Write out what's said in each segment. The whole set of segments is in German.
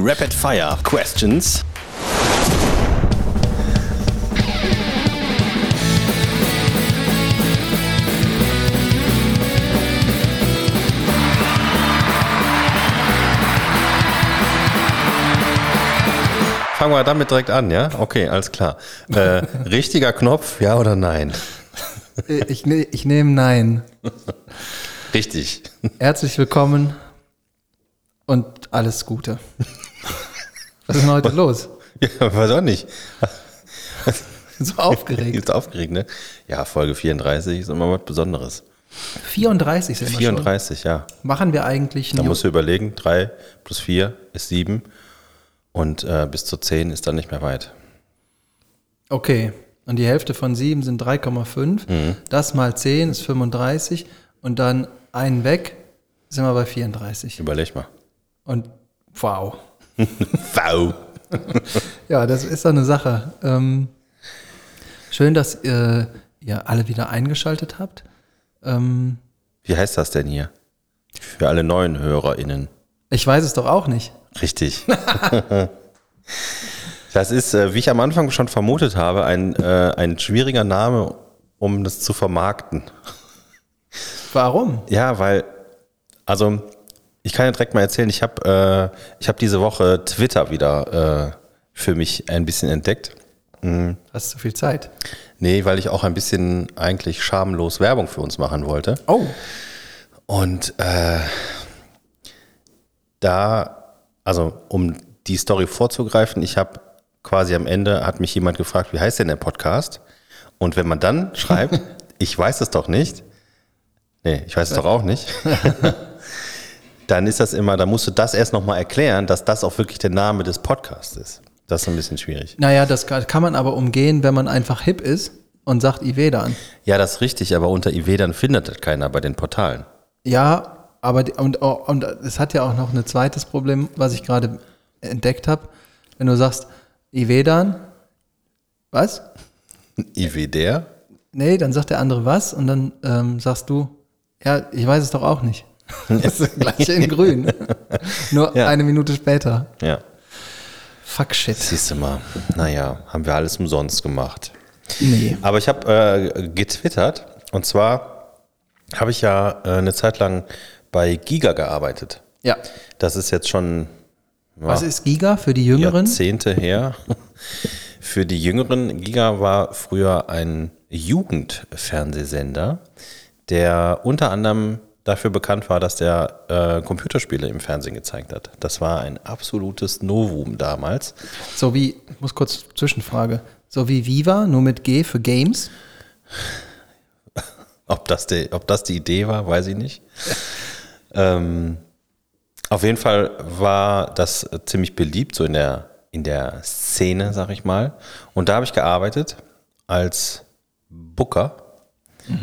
Rapid Fire Questions. Fangen wir damit direkt an, ja? Okay, alles klar. Äh, richtiger Knopf, ja oder nein? Ich, ne, ich nehme Nein. Richtig. Herzlich willkommen und alles Gute. Was ist denn heute los? Ja, weiß auch nicht. So aufgeregt. Ist aufgeregt, ne? Ja, Folge 34 ist immer was Besonderes. 34 sind wir 34, ja. schon. Machen wir eigentlich Da musst du überlegen, 3 plus 4 ist 7 und äh, bis zu 10 ist dann nicht mehr weit. Okay. Und die Hälfte von 7 sind 3,5. Mhm. Das mal 10 ist 35. Und dann einen weg sind wir bei 34. Überleg mal. Und wow. Wow. Ja, das ist so eine Sache. Ähm, schön, dass äh, ihr alle wieder eingeschaltet habt. Ähm, Wie heißt das denn hier? Für alle neuen HörerInnen. ich weiß es doch auch nicht. Richtig. das ist, äh, wie ich am Anfang schon vermutet habe, ein, äh, ein schwieriger Name, um das zu vermarkten. Warum? Ja, weil, also, ich kann ja direkt mal erzählen, ich habe äh, ich hab diese Woche Twitter wieder äh, für mich ein bisschen entdeckt. Hast du viel Zeit? Nee, weil ich auch ein bisschen eigentlich schamlos Werbung für uns machen wollte. Oh, Und äh, da, also um die Story vorzugreifen, ich habe quasi am Ende, hat mich jemand gefragt, wie heißt denn der Podcast? Und wenn man dann schreibt, ich weiß es doch nicht, nee, ich weiß es doch auch nicht, dann ist das immer, da musst du das erst nochmal erklären, dass das auch wirklich der Name des Podcasts ist. Das ist ein bisschen schwierig. naja, das kann, man aber umgehen, wenn man einfach hip ist und sagt Ivedan. Ja, das ist richtig, aber unter IW dann findet das keiner bei den Portalen. Ja, aber die, und, und es hat ja auch noch ein zweites Problem, was ich gerade entdeckt habe. Wenn du sagst Ivedan, was? IW der? Nee, dann sagt der andere was und dann ähm, sagst du, ja, ich weiß es doch auch nicht. Das ist das gleiche in grün. Nur Ja. eine Minute später. Ja. Fuck shit. Siehst du mal, naja, haben wir alles umsonst gemacht. Nee. Aber ich habe äh, getwittert und zwar habe ich ja äh, eine Zeit lang bei Giga gearbeitet. Ja. Das ist jetzt schon ja, Was ist Giga für die Jüngeren? Jahrzehnte her. Für die Jüngeren, Giga war früher ein Jugendfernsehsender, der unter anderem dafür bekannt war, dass der äh, Computerspiele im Fernsehen gezeigt hat. Das war ein absolutes Novum damals. So wie, ich muss kurz Zwischenfrage, so wie Viva, nur mit G für Games. Ob das, die, ob das die Idee war, weiß ich nicht. Ähm, auf jeden Fall war das ziemlich beliebt, so in der, in der Szene, sag ich mal. Und da habe ich gearbeitet als Booker.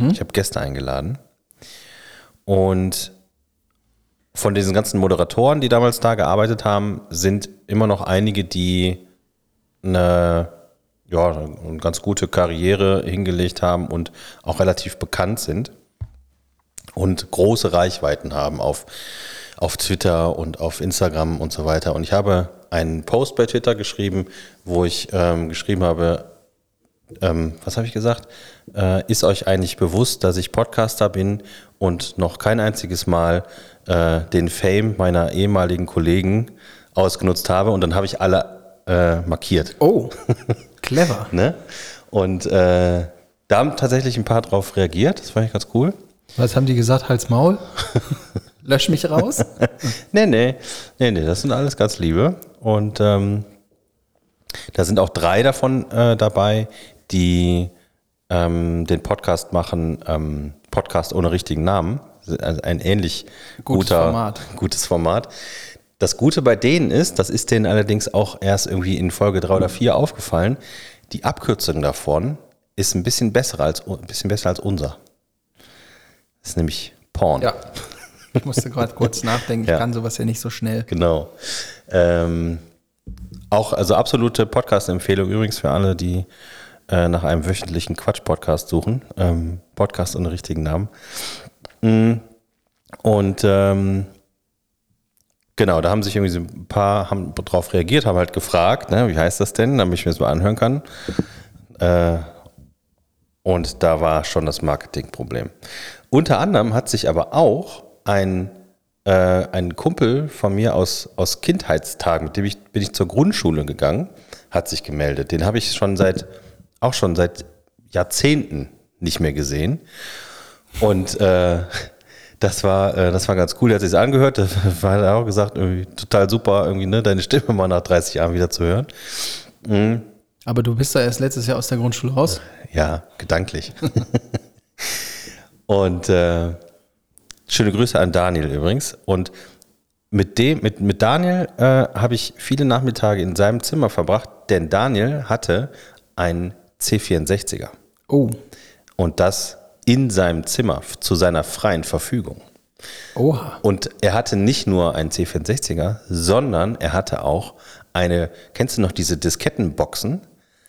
Ich habe Gäste eingeladen. Und von diesen ganzen Moderatoren, die damals da gearbeitet haben, sind immer noch einige, die eine, ja, eine ganz gute Karriere hingelegt haben und auch relativ bekannt sind und große Reichweiten haben auf, auf Twitter und auf Instagram und so weiter. Und ich habe einen Post bei Twitter geschrieben, wo ich ähm, geschrieben habe, ähm, was habe ich gesagt? Äh, ist euch eigentlich bewusst, dass ich Podcaster bin und noch kein einziges Mal äh, den Fame meiner ehemaligen Kollegen ausgenutzt habe? Und dann habe ich alle äh, markiert. Oh, clever. Ne? Und äh, da haben tatsächlich ein paar drauf reagiert. Das fand ich ganz cool. Was haben die gesagt? Hals Maul? Lösch mich raus? Nee, nee, nee, nee, das sind alles ganz liebe. Und ähm, da sind auch drei davon äh, dabei, die ähm, den Podcast machen, ähm, Podcast ohne richtigen Namen. Also ein ähnlich Gutes guter, Format. gutes Format. Das Gute bei denen ist, das ist denen allerdings auch erst irgendwie in Folge drei oder vier aufgefallen, die Abkürzung davon ist ein bisschen besser als, ein bisschen besser als unser. Das ist nämlich Porn. Ja. Ich musste gerade kurz nachdenken. Ich Ja. kann sowas ja nicht so schnell. Genau. Ähm, auch, also absolute Podcast-Empfehlung übrigens für alle, die äh, nach einem wöchentlichen Quatsch-Podcast suchen. Ähm, Podcast ohne richtigen Namen. Mm. Und ähm, Genau, da haben sich irgendwie so ein paar haben drauf reagiert, haben halt gefragt, ne, wie heißt das denn, damit ich mir das mal anhören kann. Äh, und da war schon das Marketingproblem. Unter anderem hat sich aber auch ein, äh, ein Kumpel von mir aus, aus Kindheitstagen, mit dem ich, bin ich zur Grundschule gegangen, hat sich gemeldet. Den habe ich schon seit, auch schon seit Jahrzehnten nicht mehr gesehen. Und äh, das war, äh, das war ganz cool. Er hat sich angehört. Da hat er auch gesagt, irgendwie total super, irgendwie, ne, deine Stimme mal nach 30 Jahren wieder zu hören. Mhm. Aber du bist da erst letztes Jahr aus der Grundschule raus? Ja, gedanklich. und äh, schöne Grüße an Daniel übrigens. Und mit dem, mit, mit Daniel äh, habe ich viele Nachmittage in seinem Zimmer verbracht, denn Daniel hatte einen C64er. Oh. Und das in seinem Zimmer zu seiner freien Verfügung. Oha. Und er hatte nicht nur einen C64er, sondern er hatte auch eine, kennst du noch diese Diskettenboxen?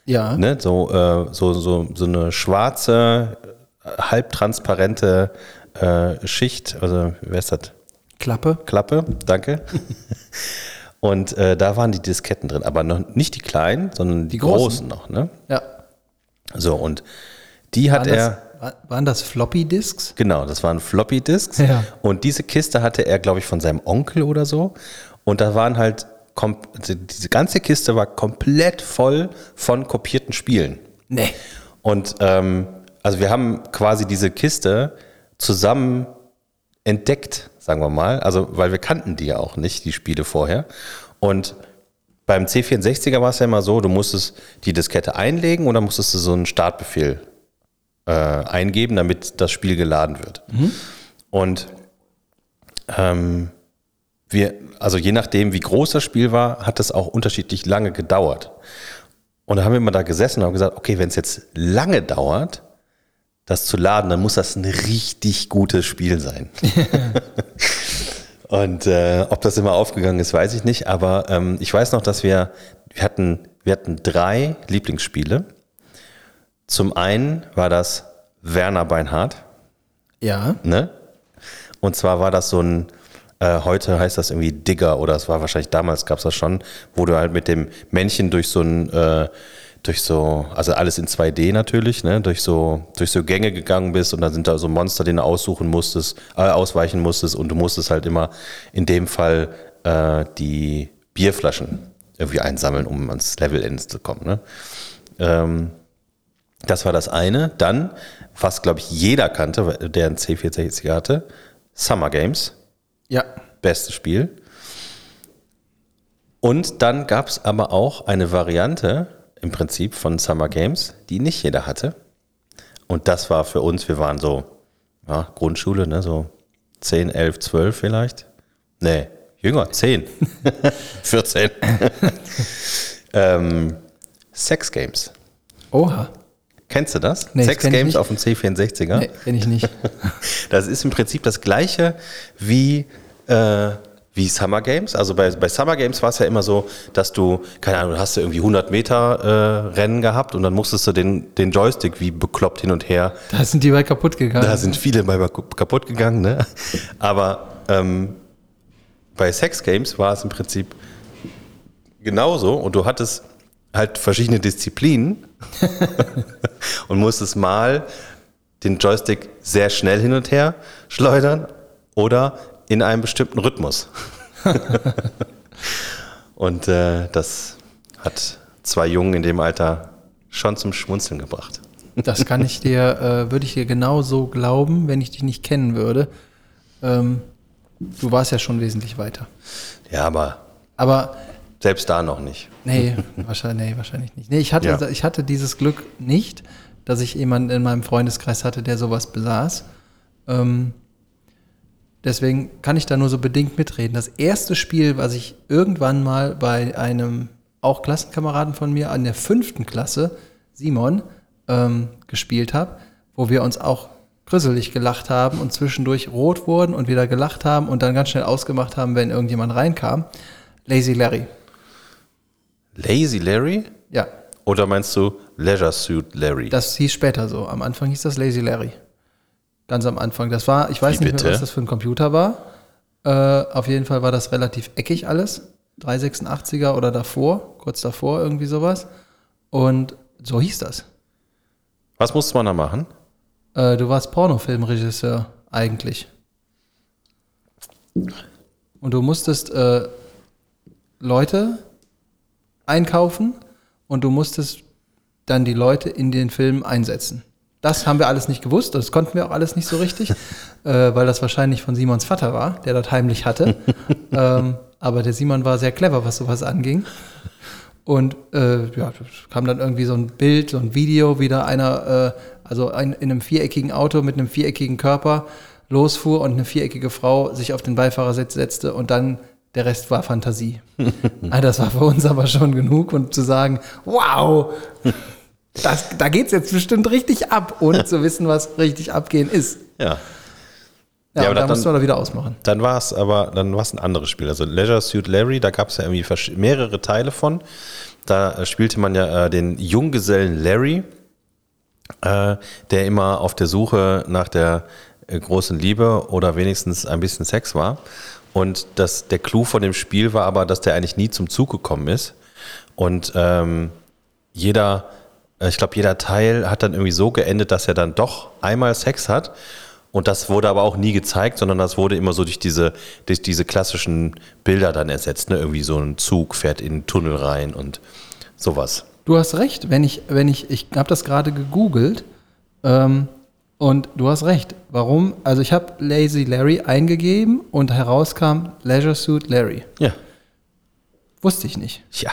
Ja. Ne? So, äh, so, so, so eine schwarze, halbtransparente äh, Schicht, also wer ist das? Klappe. Klappe, danke. Und äh, da waren die Disketten drin, aber noch nicht die kleinen, sondern die, Die großen. großen. noch. Ne? Ja. So, und die hat Waren er. das, waren das Floppy-Disks? Genau, das waren Floppy Disks. Ja. Und diese Kiste hatte er, glaube ich, von seinem Onkel oder so. Und da waren halt, diese ganze Kiste war komplett voll von kopierten Spielen. Nee. Und ähm, also wir haben quasi diese Kiste zusammen entdeckt, sagen wir mal. Also, weil wir kannten die ja auch nicht, die Spiele vorher. Und beim C64er war es ja immer so, du musstest die Diskette einlegen oder musstest du so einen Startbefehl äh, eingeben, damit das Spiel geladen wird. Und ähm, wir, also je nachdem, wie groß das Spiel war, hat das auch unterschiedlich lange gedauert. Und da haben wir immer da gesessen und haben gesagt, okay, wenn es jetzt lange dauert, das zu laden, dann muss das ein richtig gutes Spiel sein. und äh, ob das immer aufgegangen ist, weiß ich nicht. Aber ähm, ich weiß noch, dass wir, wir hatten, wir hatten drei Lieblingsspiele. Zum einen war das Werner Beinhardt. Ja. Ne? Und zwar war das so ein, äh, heute heißt das irgendwie Digger oder es war wahrscheinlich damals gab es das schon, wo du halt mit dem Männchen durch so ein, äh, durch so, also alles in 2D natürlich, ne, durch so, durch so Gänge gegangen bist und dann sind da so Monster, die du aussuchen musstest, äh, ausweichen musstest und du musstest halt immer in dem Fall äh, die Bierflaschen irgendwie einsammeln, um ans Level Ends zu kommen. Ne? Ähm, das war das eine. Dann, was glaube ich jeder kannte, der einen C64 hatte, Summer Games, Ja. bestes Spiel. Und dann gab es aber auch eine Variante im Prinzip von Summer Games, die nicht jeder hatte. Und das war für uns, wir waren so, ja, Grundschule, ne, so 10, 11, 12 vielleicht. Nee, jünger, 10. 14. ähm, Sex Games. Oha. Kennst du das? Nee, Sex Games auf dem C64er? Nee, kenn ich nicht. Das ist im Prinzip das gleiche wie, äh, wie Summer Games. Also bei, bei Summer Games war es ja immer so, dass du, keine Ahnung, hast du irgendwie 100 Meter äh, Rennen gehabt und dann musstest du den, den Joystick wie bekloppt hin und her. Da sind die bei kaputt gegangen. Da sind viele bei kaputt gegangen, ne? Aber ähm, bei Sex Games war es im Prinzip genauso und du hattest halt verschiedene Disziplinen und musstest mal den Joystick sehr schnell hin und her schleudern oder in einem bestimmten Rhythmus. und äh, das hat zwei Jungen in dem Alter schon zum Schmunzeln gebracht. Das kann ich dir, äh, würde ich dir genau so glauben, wenn ich dich nicht kennen würde. Ähm, du warst ja schon wesentlich weiter. Ja, aber Aber selbst da noch nicht. nee, wahrscheinlich, nee, wahrscheinlich nicht. Nee, ich hatte, Ja. ich hatte dieses Glück nicht, dass ich jemanden in meinem Freundeskreis hatte, der sowas besaß. Ähm, deswegen kann ich da nur so bedingt mitreden. Das erste Spiel, was ich irgendwann mal bei einem auch Klassenkameraden von mir an der fünften Klasse, Simon, ähm, gespielt habe, wo wir uns auch grüsselig gelacht haben und zwischendurch rot wurden und wieder gelacht haben und dann ganz schnell ausgemacht haben, wenn irgendjemand reinkam. Lazy Larry. Lazy Larry? Ja, Oder meinst du Leisure Suit Larry? das hieß später so. Am Anfang hieß das Lazy Larry. Ganz am Anfang. Das war, ich weiß Wie nicht mehr, was das für ein Computer war. Äh, auf jeden Fall war das relativ eckig alles. 386er oder davor, kurz davor, irgendwie sowas. Und so hieß das. Was musste man da machen? Äh, du warst Pornofilmregisseur eigentlich. Und du musstest äh, Leute einkaufen und du musstest dann die Leute in den Film einsetzen. Das haben wir alles nicht gewusst, das konnten wir auch alles nicht so richtig, äh, weil das wahrscheinlich von Simons Vater war, der das heimlich hatte. ähm, aber der Simon war sehr clever, was sowas anging. Und äh, ja, kam dann irgendwie so ein Bild, so ein Video, wie da einer, äh, also ein, in einem viereckigen Auto mit einem viereckigen Körper losfuhr und eine viereckige Frau sich auf den Beifahrersitz setzte und dann der Rest war Fantasie. Ah, das war für uns aber schon genug und zu sagen, wow, das, da geht's jetzt bestimmt richtig ab, ohne zu wissen, was richtig abgehen ist. Ja. Ja, Ja, aber da mussten wir da wieder ausmachen. Dann war es aber, dann war es ein anderes Spiel. Also Leisure Suit Larry, da gab es ja irgendwie mehrere Teile von. Da äh, spielte man ja äh, den Junggesellen Larry, äh, der immer auf der Suche nach der äh, großen Liebe oder wenigstens ein bisschen Sex war. Und das, der Clou von dem Spiel war aber, dass der eigentlich nie zum Zug gekommen ist. Und ähm, jeder, ich glaube, jeder Teil hat dann irgendwie so geendet, dass er dann doch einmal Sex hat. Und das wurde aber auch nie gezeigt, sondern das wurde immer so durch diese, durch diese klassischen Bilder dann ersetzt. Ne? Irgendwie so ein Zug fährt in einen Tunnel rein und sowas. Du hast recht, wenn ich, wenn ich, ich habe das gerade gegoogelt ähm, und du hast recht. Warum? Also ich habe Lazy Larry eingegeben und herauskam Leisure Suit Larry. Ja. Wusste ich nicht. Ja.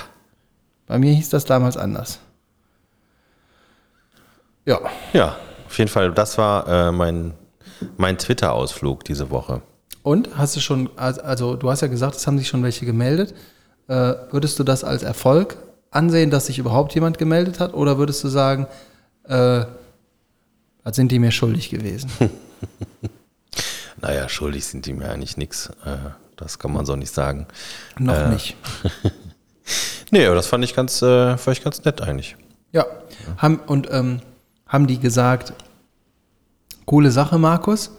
Bei mir hieß das damals anders. Ja, Ja, auf jeden Fall, das war äh, mein, mein Twitter-Ausflug diese Woche. und hast du schon, also du hast ja gesagt, es haben sich schon welche gemeldet. Äh, würdest du das als Erfolg ansehen, dass sich überhaupt jemand gemeldet hat? Oder würdest du sagen, äh, was sind die mir schuldig gewesen? Naja, schuldig sind die mir eigentlich nichts. Äh, das kann man so nicht sagen. Noch nicht. Nee, aber das fand ich ganz, äh, fand ich ganz nett eigentlich. Ja. Haben, und ähm, haben die gesagt, coole Sache, Markus,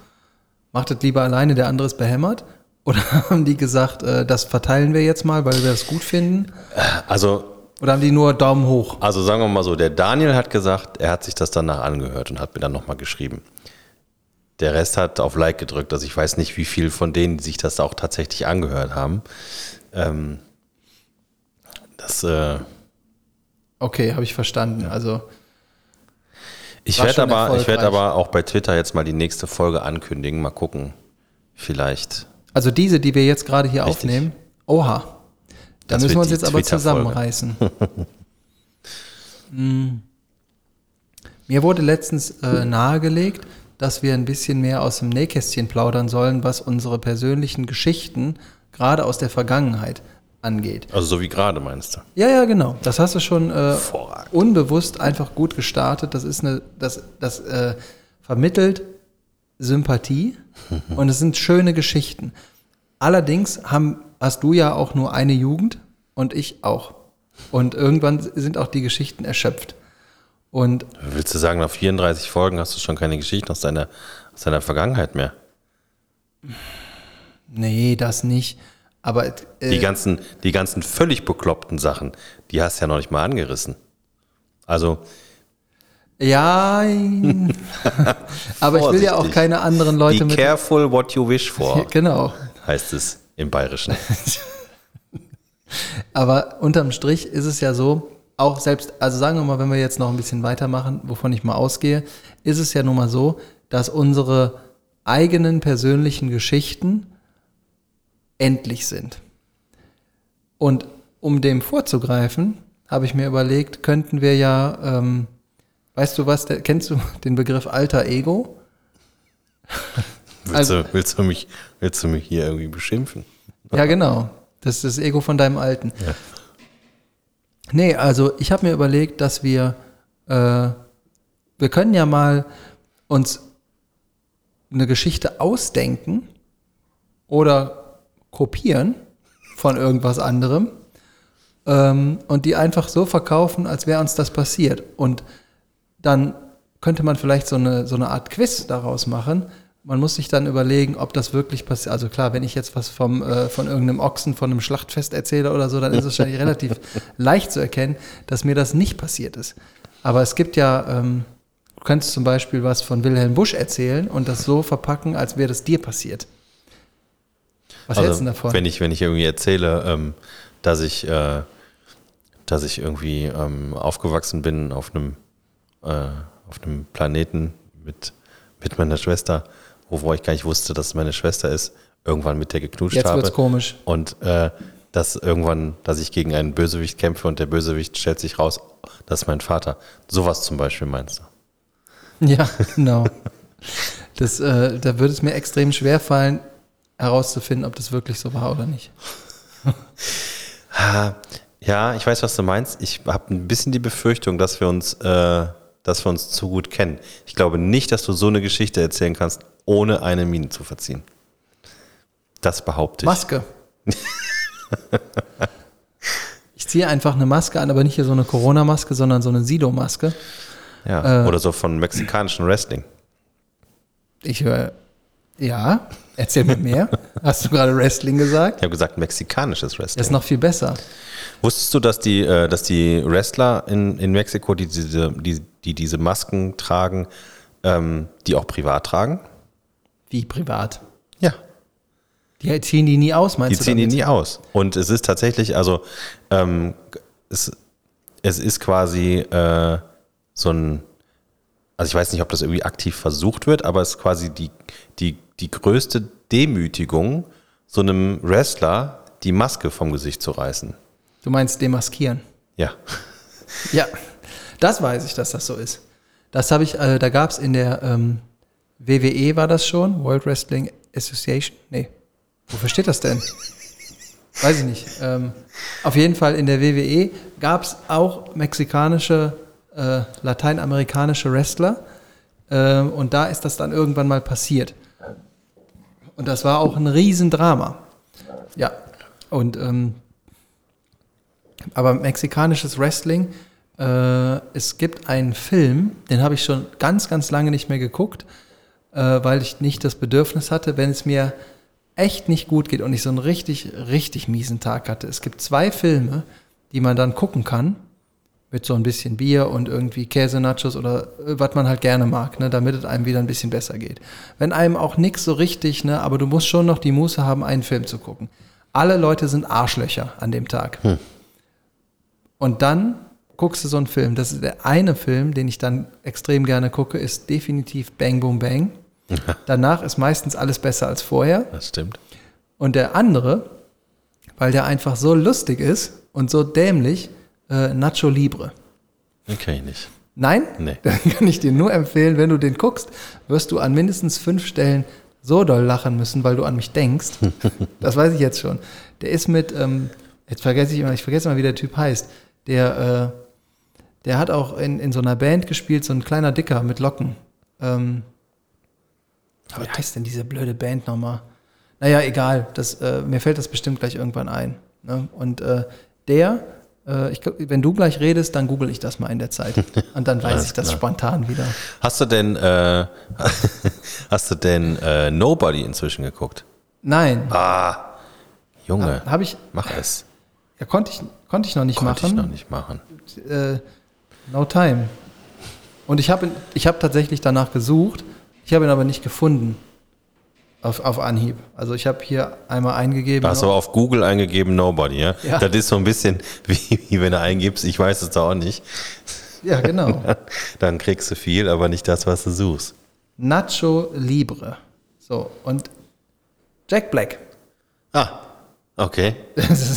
macht das lieber alleine, der andere ist behämmert? Oder haben die gesagt, äh, das verteilen wir jetzt mal, weil wir das gut finden? Also Oder haben die nur Daumen hoch? Also sagen wir mal so, der Daniel hat gesagt, er hat sich das danach angehört und hat mir dann nochmal geschrieben. Der Rest hat auf Like gedrückt, also ich weiß nicht, wie viel von denen sich das auch tatsächlich angehört haben. Ähm, das, äh, Okay, habe ich verstanden. Also, ich werde aber, ich erfolgreich. aber auch bei Twitter jetzt mal die nächste Folge ankündigen. Mal gucken, vielleicht. also diese, die wir jetzt gerade hier Richtig. aufnehmen, oha. Da Das müssen wir uns jetzt aber zusammenreißen. Mm. Mir wurde letztens äh, nahegelegt, dass wir ein bisschen mehr aus dem Nähkästchen plaudern sollen, was unsere persönlichen Geschichten gerade aus der Vergangenheit angeht. Also so wie gerade meinst du. Ja, ja, genau. Das hast du schon äh, unbewusst einfach gut gestartet. Das ist eine, das, das äh, vermittelt Sympathie und es sind schöne Geschichten. Allerdings haben, hast du ja auch nur eine Jugend und ich auch. Und irgendwann sind auch die Geschichten erschöpft. Und Willst du sagen, nach 34 Folgen hast du schon keine Geschichten aus deiner, aus deiner Vergangenheit mehr? nee, das nicht. Aber Die äh, ganzen, die ganzen völlig bekloppten Sachen, die hast du ja noch nicht mal angerissen. Also, ja, aber ich will ja auch keine anderen Leute be mit. careful what you wish for, Genau. heißt es im Bayerischen. Aber unterm Strich ist es ja so, auch selbst, also sagen wir mal, wenn wir jetzt noch ein bisschen weitermachen, wovon ich mal ausgehe, ist es ja nun mal so, dass unsere eigenen persönlichen Geschichten endlich sind. Und um dem vorzugreifen, habe ich mir überlegt, könnten wir ja, ähm, weißt du was, der, kennst du den Begriff alter Ego? Willst, Also- du, willst, du mich, willst du mich hier irgendwie beschimpfen? Ja, genau. Das ist das Ego von deinem Alten. Nee, also ich habe mir überlegt, dass wir, äh, wir können ja mal uns eine Geschichte ausdenken oder kopieren von irgendwas anderem ähm, und die einfach so verkaufen, als wäre uns das passiert. Und dann könnte man vielleicht so eine, so eine Art Quiz daraus machen. man muss sich dann überlegen, ob das wirklich passiert. Also klar, wenn ich jetzt was vom, äh, von irgendeinem Ochsen, von einem Schlachtfest erzähle oder so, dann ist es wahrscheinlich relativ leicht zu erkennen, dass mir das nicht passiert ist. Aber es gibt ja, ähm, du könntest zum Beispiel was von Wilhelm Busch erzählen und das so verpacken, als wäre das dir passiert. Was also, hältst du davon? Wenn ich, wenn ich irgendwie erzähle, ähm, dass ich, äh, dass ich irgendwie ähm, aufgewachsen bin auf einem, äh, auf einem Planeten mit, mit meiner Schwester, wovor ich gar nicht wusste, dass es meine Schwester ist, irgendwann mit der geknutscht Jetzt habe. Jetzt wird's komisch. Und äh, dass irgendwann, dass ich gegen einen Bösewicht kämpfe und der Bösewicht stellt sich raus, das ist mein Vater. Sowas zum Beispiel meinst du? Ja, genau. Das, äh, da würde es mir extrem schwer fallen, herauszufinden, ob das wirklich so war oder nicht. ja, ich weiß, was du meinst. Ich habe ein bisschen die Befürchtung, dass wir uns, äh, dass wir uns zu gut kennen. Ich glaube nicht, dass du so eine Geschichte erzählen kannst, ohne eine Mine zu verziehen. Das behaupte ich. Maske. ich ziehe einfach eine Maske an, aber nicht hier so eine Corona-Maske, sondern so eine Sido-Maske. Ja, äh, oder so von mexikanischen Wrestling. Ich höre, ja, erzähl mir mehr. Hast du gerade Wrestling gesagt? Ich habe gesagt mexikanisches Wrestling. Das ist noch viel besser. Wusstest du, dass die, äh, dass die Wrestler in, in Mexiko, die diese, die, die diese Masken tragen, ähm, die auch privat tragen? Wie privat? Ja. Die ziehen die nie aus, meinst die du? Die ziehen damit? die nie aus. Und es ist tatsächlich, also ähm, es, es ist quasi äh, so ein, also ich weiß nicht, ob das irgendwie aktiv versucht wird, aber es ist quasi die, die, die größte Demütigung, so einem Wrestler die Maske vom Gesicht zu reißen. Du meinst demaskieren? Ja. Ja, das weiß ich, dass das so ist. Das habe ich, äh, da gab es in der ähm, WWE war das schon, World Wrestling Association? Nee. Wofür steht das denn? Weiß ich nicht. Ähm, auf jeden Fall in der WWE gab es auch mexikanische, äh, lateinamerikanische Wrestler. Äh, und da ist das dann irgendwann mal passiert. Und das war auch ein Riesendrama. Ja. Und ähm, aber mexikanisches Wrestling, äh, es gibt einen Film, den habe ich schon ganz, ganz lange nicht mehr geguckt, äh, weil ich nicht das Bedürfnis hatte, wenn es mir echt nicht gut geht und ich so einen richtig, richtig miesen Tag hatte. Es gibt zwei Filme, die man dann gucken kann, mit so ein bisschen Bier und irgendwie Käse-Nachos oder äh, was man halt gerne mag, ne, damit es einem wieder ein bisschen besser geht. Wenn einem auch nichts so richtig, ne, aber du musst schon noch die Muße haben, einen Film zu gucken. Alle Leute sind Arschlöcher an dem Tag. Hm. Und dann guckst du so einen Film. Das ist der eine Film, den ich dann extrem gerne gucke, ist definitiv Bang Boom Bang. Danach ist meistens alles besser als vorher. Das stimmt. Und der andere, weil der einfach so lustig ist und so dämlich, äh, Nacho Libre. Den kenne ich nicht. Nein? Nee. Dann kann ich dir nur empfehlen, wenn du den guckst, wirst du an mindestens fünf Stellen so doll lachen müssen, weil du an mich denkst. das weiß ich jetzt schon. Der ist mit, ähm, jetzt vergesse ich immer, ich vergesse mal, wie der Typ heißt. Der, äh, der hat auch in, in so einer Band gespielt, so ein kleiner Dicker mit Locken. Ähm, wie heißt denn diese blöde Band nochmal? Naja, egal. Das, äh, mir fällt das bestimmt gleich irgendwann ein. Ne? Und äh, der, ich, wenn du gleich redest, dann google ich das mal in der Zeit. Und dann weiß ich das klar. spontan wieder. Hast du denn, äh, hast du denn äh, Nobody inzwischen geguckt? Nein. Ah, Junge. Habe hab ich. Mach es. Ja, konnte ich, konnte ich noch nicht konnte machen. Konnte ich noch nicht machen. Äh, no time. Und ich habe ich hab tatsächlich danach gesucht ich habe ihn aber nicht gefunden. Auf, auf Anhieb. Also ich habe hier einmal eingegeben. Hast du auf Google eingegeben, Nobody, ja? ja? Das ist so ein bisschen wie, wie wenn du eingibst, ich weiß es da auch nicht. Ja, genau. Dann kriegst du viel, aber nicht das, was du suchst. Nacho Libre. So, und Jack Black. Ah, okay.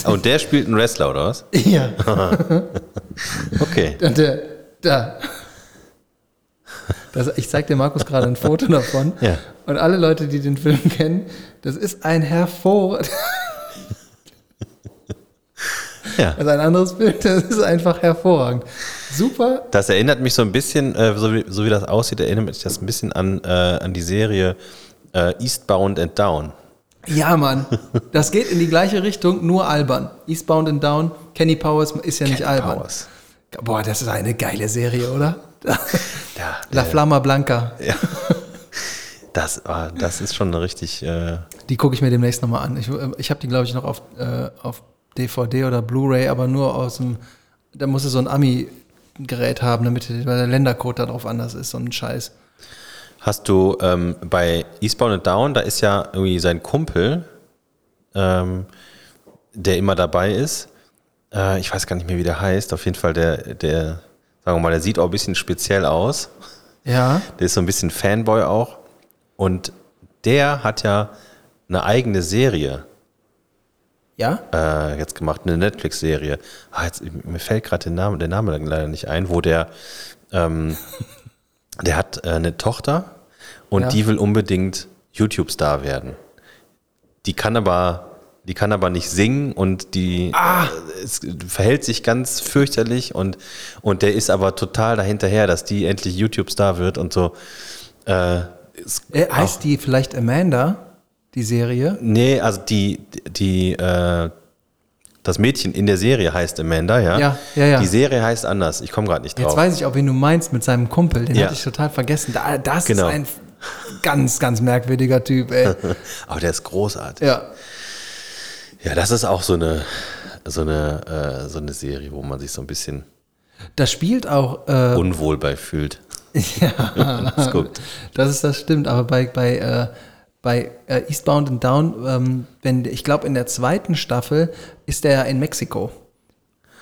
Und der spielt einen Wrestler, oder was? Ja. okay. Und der, da. Das, ich zeige dir Markus gerade ein Foto davon. Ja. Und alle Leute, die den Film kennen, das ist ein hervorragend. Ja. Also ein anderes Bild, das ist einfach hervorragend. Super. Das erinnert mich so ein bisschen, äh, so, wie, so wie das aussieht, erinnert mich das ein bisschen an, äh, an die Serie äh, Eastbound and Down. Ja, Mann. Das geht in die gleiche Richtung, nur albern. Eastbound and Down, Kenny Powers ist ja Kenny nicht albern. Powers. Boah, das ist eine geile Serie, oder? Ja, La Flamma Blanca. Ja. Das, ah, das ist schon eine richtig. Äh, Die gucke ich mir demnächst nochmal an. Ich, äh, ich habe die, glaube ich, noch auf, äh, auf DVD oder Blu-ray, aber nur aus dem, da muss es so ein Ami-Gerät haben, damit der Ländercode darauf anders ist, so ein Scheiß. Hast du ähm, bei Eastbound and Down, da ist ja irgendwie sein Kumpel, ähm, der immer dabei ist. Äh, ich weiß gar nicht mehr, wie der heißt. Auf jeden Fall, der, der, sagen wir mal, der sieht auch ein bisschen speziell aus. Ja. Der ist so ein bisschen Fanboy auch. Und der hat ja eine eigene Serie Ja? äh, jetzt gemacht, eine Netflix-Serie. Ah, jetzt, mir fällt gerade der Name, der Name leider nicht ein, wo der, ähm, der hat äh, eine Tochter und Ja. die will unbedingt YouTube-Star werden. Die kann aber, die kann aber nicht singen und die Ah. äh, es verhält sich ganz fürchterlich und, und der ist aber total dahinterher, dass die endlich YouTube-Star wird und so. Äh, Äh, heißt die vielleicht Amanda, die Serie? Nee, also die, die, äh, das Mädchen in der Serie heißt Amanda, ja? Ja, ja, ja. Die Serie heißt anders. Ich komme gerade nicht drauf. Jetzt weiß ich auch, wen du meinst mit seinem Kumpel. Den Ja. hatte ich total vergessen. Da, das Genau. ist ein ganz, ganz merkwürdiger Typ, ey. Aber der ist großartig. Ja. Ja, das ist auch so eine, so eine, äh, so eine Serie, wo man sich so ein bisschen Das spielt auch äh, unwohl bei fühlt. Ja, Das guckt. das ist das stimmt. Aber bei, bei, äh, bei äh, Eastbound and Down, ähm, wenn, ich glaube, in der zweiten Staffel ist er in Mexiko.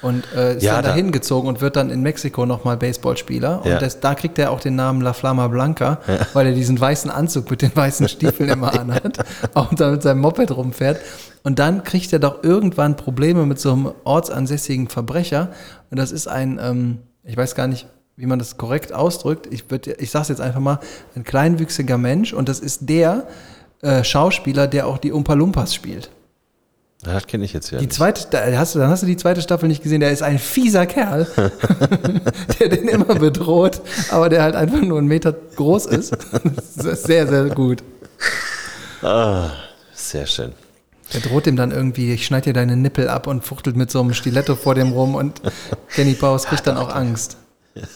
Und äh, ist Ja, dann da- dahin gezogen und wird dann in Mexiko nochmal Baseballspieler. Und Ja. das, da kriegt er auch den Namen La Flama Blanca, weil er diesen weißen Anzug mit den weißen Stiefeln immer anhat und dann mit seinem Moped rumfährt. Und dann kriegt er doch irgendwann Probleme mit so einem ortsansässigen Verbrecher. Und das ist ein, ähm, ich weiß gar nicht, wie man das korrekt ausdrückt. Ich, würd, ich sage es jetzt einfach mal, ein kleinwüchsiger Mensch. Und das ist der äh, Schauspieler, der auch die Umpa Lumpas spielt. Das kenne ich jetzt ja Die nicht. zweite, da hast du, dann hast du die zweite Staffel nicht gesehen. Der ist ein fieser Kerl, der den immer bedroht, aber der halt einfach nur einen Meter groß ist. Das ist sehr, sehr gut. Ah, sehr schön. Der droht ihm dann irgendwie, ich schneide dir deine Nippel ab und fuchtelt mit so einem Stiletto vor dem rum und Kenny Powers kriegt dann auch Angst.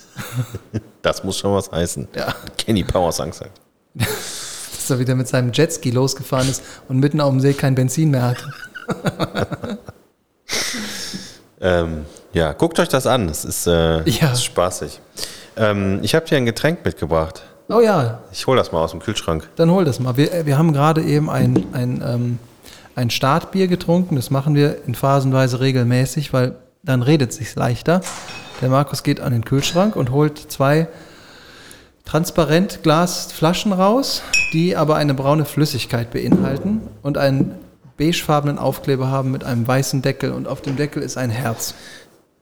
Das muss schon was heißen. Ja. Kenny Powers Angst hat. Dass er wieder mit seinem Jetski losgefahren ist und mitten auf dem See kein Benzin mehr hat. Ähm, ja, guckt euch das an. Es ist, äh, Ja. ist spaßig. Ähm, ich habe dir ein Getränk mitgebracht. Oh ja, Ich hole das mal aus dem Kühlschrank. Dann hol das mal. Wir, wir haben gerade eben ein, ein, ähm, ein Startbier getrunken. Das machen wir in phasenweise regelmäßig, weil dann redet sich leichter. Der Markus geht an den Kühlschrank und holt zwei transparent Glasflaschen raus, die aber eine braune Flüssigkeit beinhalten und einen beigefarbenen Aufkleber haben mit einem weißen Deckel und auf dem Deckel ist ein Herz.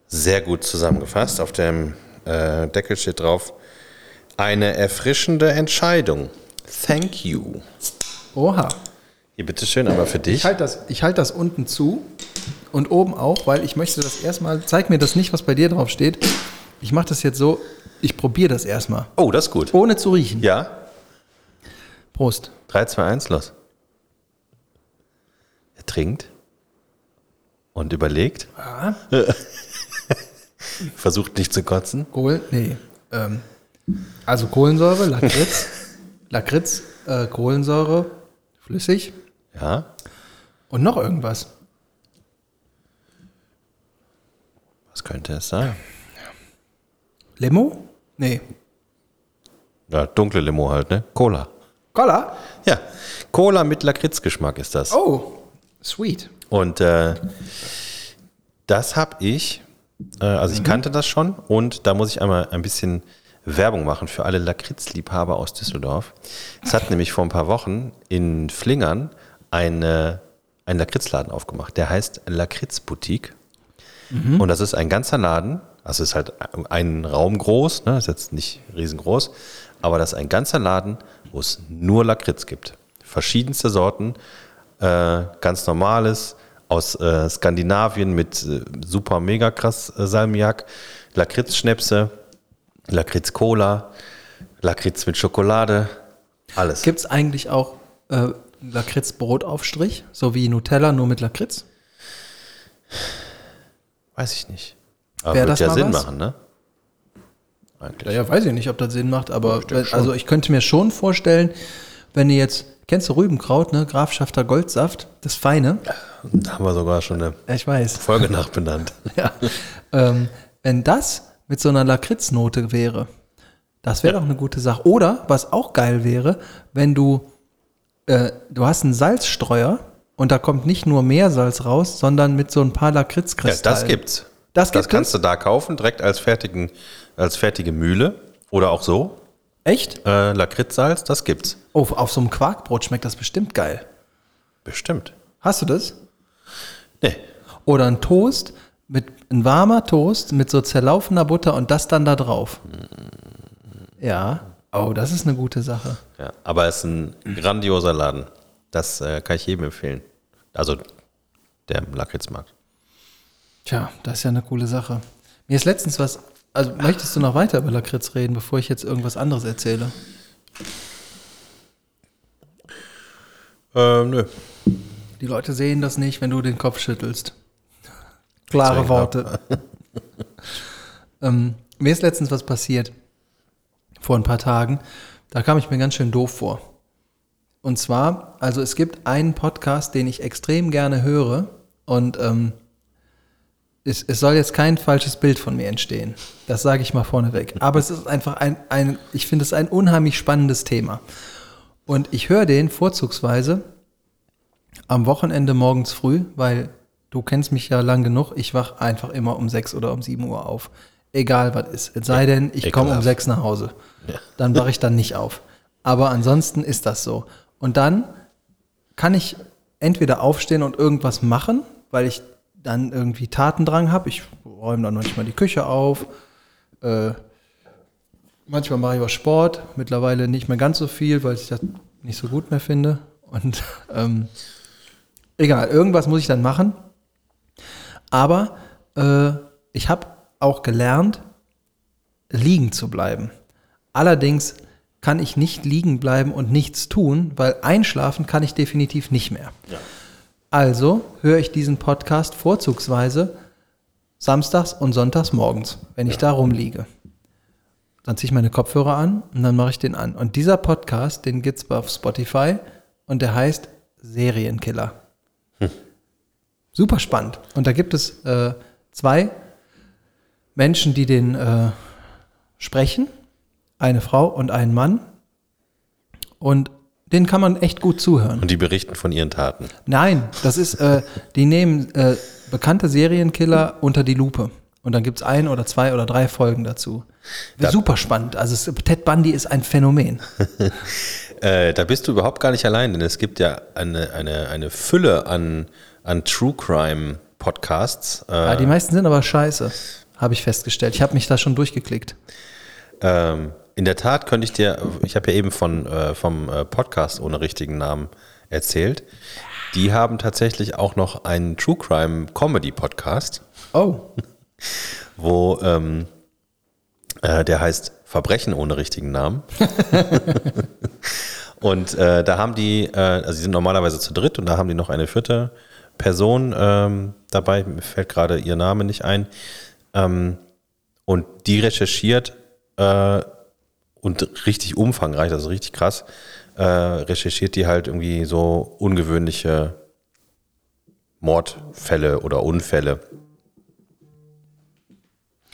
Sehr gut zusammengefasst. Auf dem äh, Deckel steht drauf, eine erfrischende Entscheidung. Thank you. Oha. Hier, bitteschön, aber für dich. Ich halte das, ich halt das unten zu und oben auch, weil ich möchte das erstmal, zeig mir das nicht, was bei dir drauf steht. Ich mache das jetzt so, ich probiere das erstmal, Oh, das ist gut. ohne zu riechen. Ja, Prost. 3, 2, 1, los. Trinkt und überlegt. Versucht nicht zu kotzen. Kohl, nee. Ähm, also Kohlensäure, Lakritz, Lakritz, äh, Kohlensäure, flüssig Ja. und noch irgendwas. Was könnte es sein? Limo? Nee. Ja, dunkle Limo halt, ne? Cola. Cola? Ja, Cola mit Lakritzgeschmack ist das. Oh, sweet. Und äh, das habe ich, äh, also ich kannte das schon und da muss ich einmal ein bisschen Werbung machen für alle Lakritzliebhaber aus Düsseldorf. Es hat nämlich vor ein paar Wochen in Flingern eine, einen Lakritzladen aufgemacht. Der heißt Lakritzboutique. Und das ist ein ganzer Laden. Also es ist halt ein Raum groß, ne? ist jetzt nicht riesengroß, aber das ist ein ganzer Laden, wo es nur Lakritz gibt. Verschiedenste Sorten, äh, ganz normales, aus äh, Skandinavien mit äh, super mega krass äh, Salmiak, Lakritzschnäpse, Lakritz-Cola, Lakritz mit Schokolade, alles. Gibt es eigentlich auch äh, Lakritz-Brotaufstrich, so wie Nutella, nur mit Lakritz? Weiß ich nicht. Aber Wär wird ja Sinn was? machen, ne? Eigentlich. Ja, ja, weiß ich nicht, ob das Sinn macht, aber denke wenn, also ich könnte mir schon vorstellen, wenn ihr jetzt, kennst du Rübenkraut, ne? Grafschafter Goldsaft, das Feine. Da haben wir sogar schon eine Ja, Ich weiß. Folge nachbenannt. Ja. Ähm, wenn das mit so einer Lakritznote wäre, das wäre doch eine gute Sache. Oder, was auch geil wäre, wenn du, äh, du hast einen Salzstreuer und da kommt nicht nur Meersalz raus, sondern mit so ein paar Ja, Lakritzkristallen. das gibt's. Das Das kannst du da kaufen, direkt als, fertigen, als fertige Mühle. Oder auch so. Echt? Äh, Lakritzsalz, das gibt's. Oh, auf so einem Quarkbrot schmeckt das bestimmt geil. Bestimmt. Hast du das? Nee. Oder ein Toast mit ein warmer Toast mit so zerlaufener Butter und das dann da drauf. Ja. Oh, das ist eine gute Sache. Ja, aber es ist ein grandioser Laden. Das äh, kann ich jedem empfehlen. Also der Lakritzmarkt. Tja, das ist ja eine coole Sache. Mir ist letztens was. Also, möchtest du noch weiter über Lakritz reden, bevor ich jetzt irgendwas anderes erzähle? Ähm, nö. Die Leute sehen das nicht, wenn du den Kopf schüttelst. Klare Deswegen Worte. ähm, mir ist letztens was passiert. Vor ein paar Tagen. Da kam ich mir ganz schön doof vor. Und zwar, also es gibt einen Podcast, den ich extrem gerne höre. Und ähm, es, es soll jetzt kein falsches Bild von mir entstehen. Das sage ich mal vorneweg. Aber es ist einfach ein, ein ich finde es ein unheimlich spannendes Thema. Und ich höre den vorzugsweise am Wochenende morgens früh, weil du kennst mich ja lang genug, ich wach einfach immer um 6 oder um 7 Uhr auf. Egal was ist. Es sei denn, ich komme um. 6 nach Hause. Dann wache ich dann nicht auf. Aber ansonsten ist das so. Und dann kann ich entweder aufstehen und irgendwas machen, weil ich dann irgendwie Tatendrang habe. Ich räume dann manchmal die Küche auf. Äh, manchmal mache ich was Sport. Mittlerweile nicht mehr ganz so viel, weil ich das nicht so gut mehr finde. Und ähm, egal, irgendwas muss ich dann machen. Aber äh, ich habe auch gelernt, liegen zu bleiben. Allerdings kann ich nicht liegen bleiben und nichts tun, weil einschlafen kann ich definitiv nicht mehr. Also höre ich diesen Podcast vorzugsweise samstags und sonntags morgens, wenn ich da rumliege. Dann ziehe ich meine Kopfhörer an und dann mache ich den an. Und dieser Podcast, den gibt es auf Spotify und der heißt Serienkiller. Super spannend. Und da gibt es äh, zwei Menschen, die den äh, sprechen. Eine Frau und ein Mann. Und den kann man echt gut zuhören. Und die berichten von ihren Taten. Nein, das ist, äh, die nehmen äh, bekannte Serienkiller unter die Lupe. Und dann gibt es ein oder zwei oder drei Folgen dazu. Super spannend. Also es, Ted Bundy ist ein Phänomen. Äh, da bist du überhaupt gar nicht allein, denn es gibt ja eine, eine, eine Fülle an, an True Crime Podcasts. Äh, Ja, die meisten sind aber scheiße, habe ich festgestellt. Ich habe mich da schon durchgeklickt. Ähm, in der Tat könnte ich dir, ich habe ja eben von, äh, vom äh, Podcast ohne richtigen Namen erzählt. Die haben tatsächlich auch noch einen True Crime Comedy Podcast, Oh, wo ähm, äh, der heißt Verbrechen ohne richtigen Namen. und äh, da haben die, äh, also die sind normalerweise zu dritt und da haben die noch eine vierte Person ähm, dabei, mir fällt gerade ihr Name nicht ein. Ähm, und die recherchiert äh, und richtig umfangreich, also richtig krass, äh, recherchiert die halt irgendwie so ungewöhnliche Mordfälle oder Unfälle.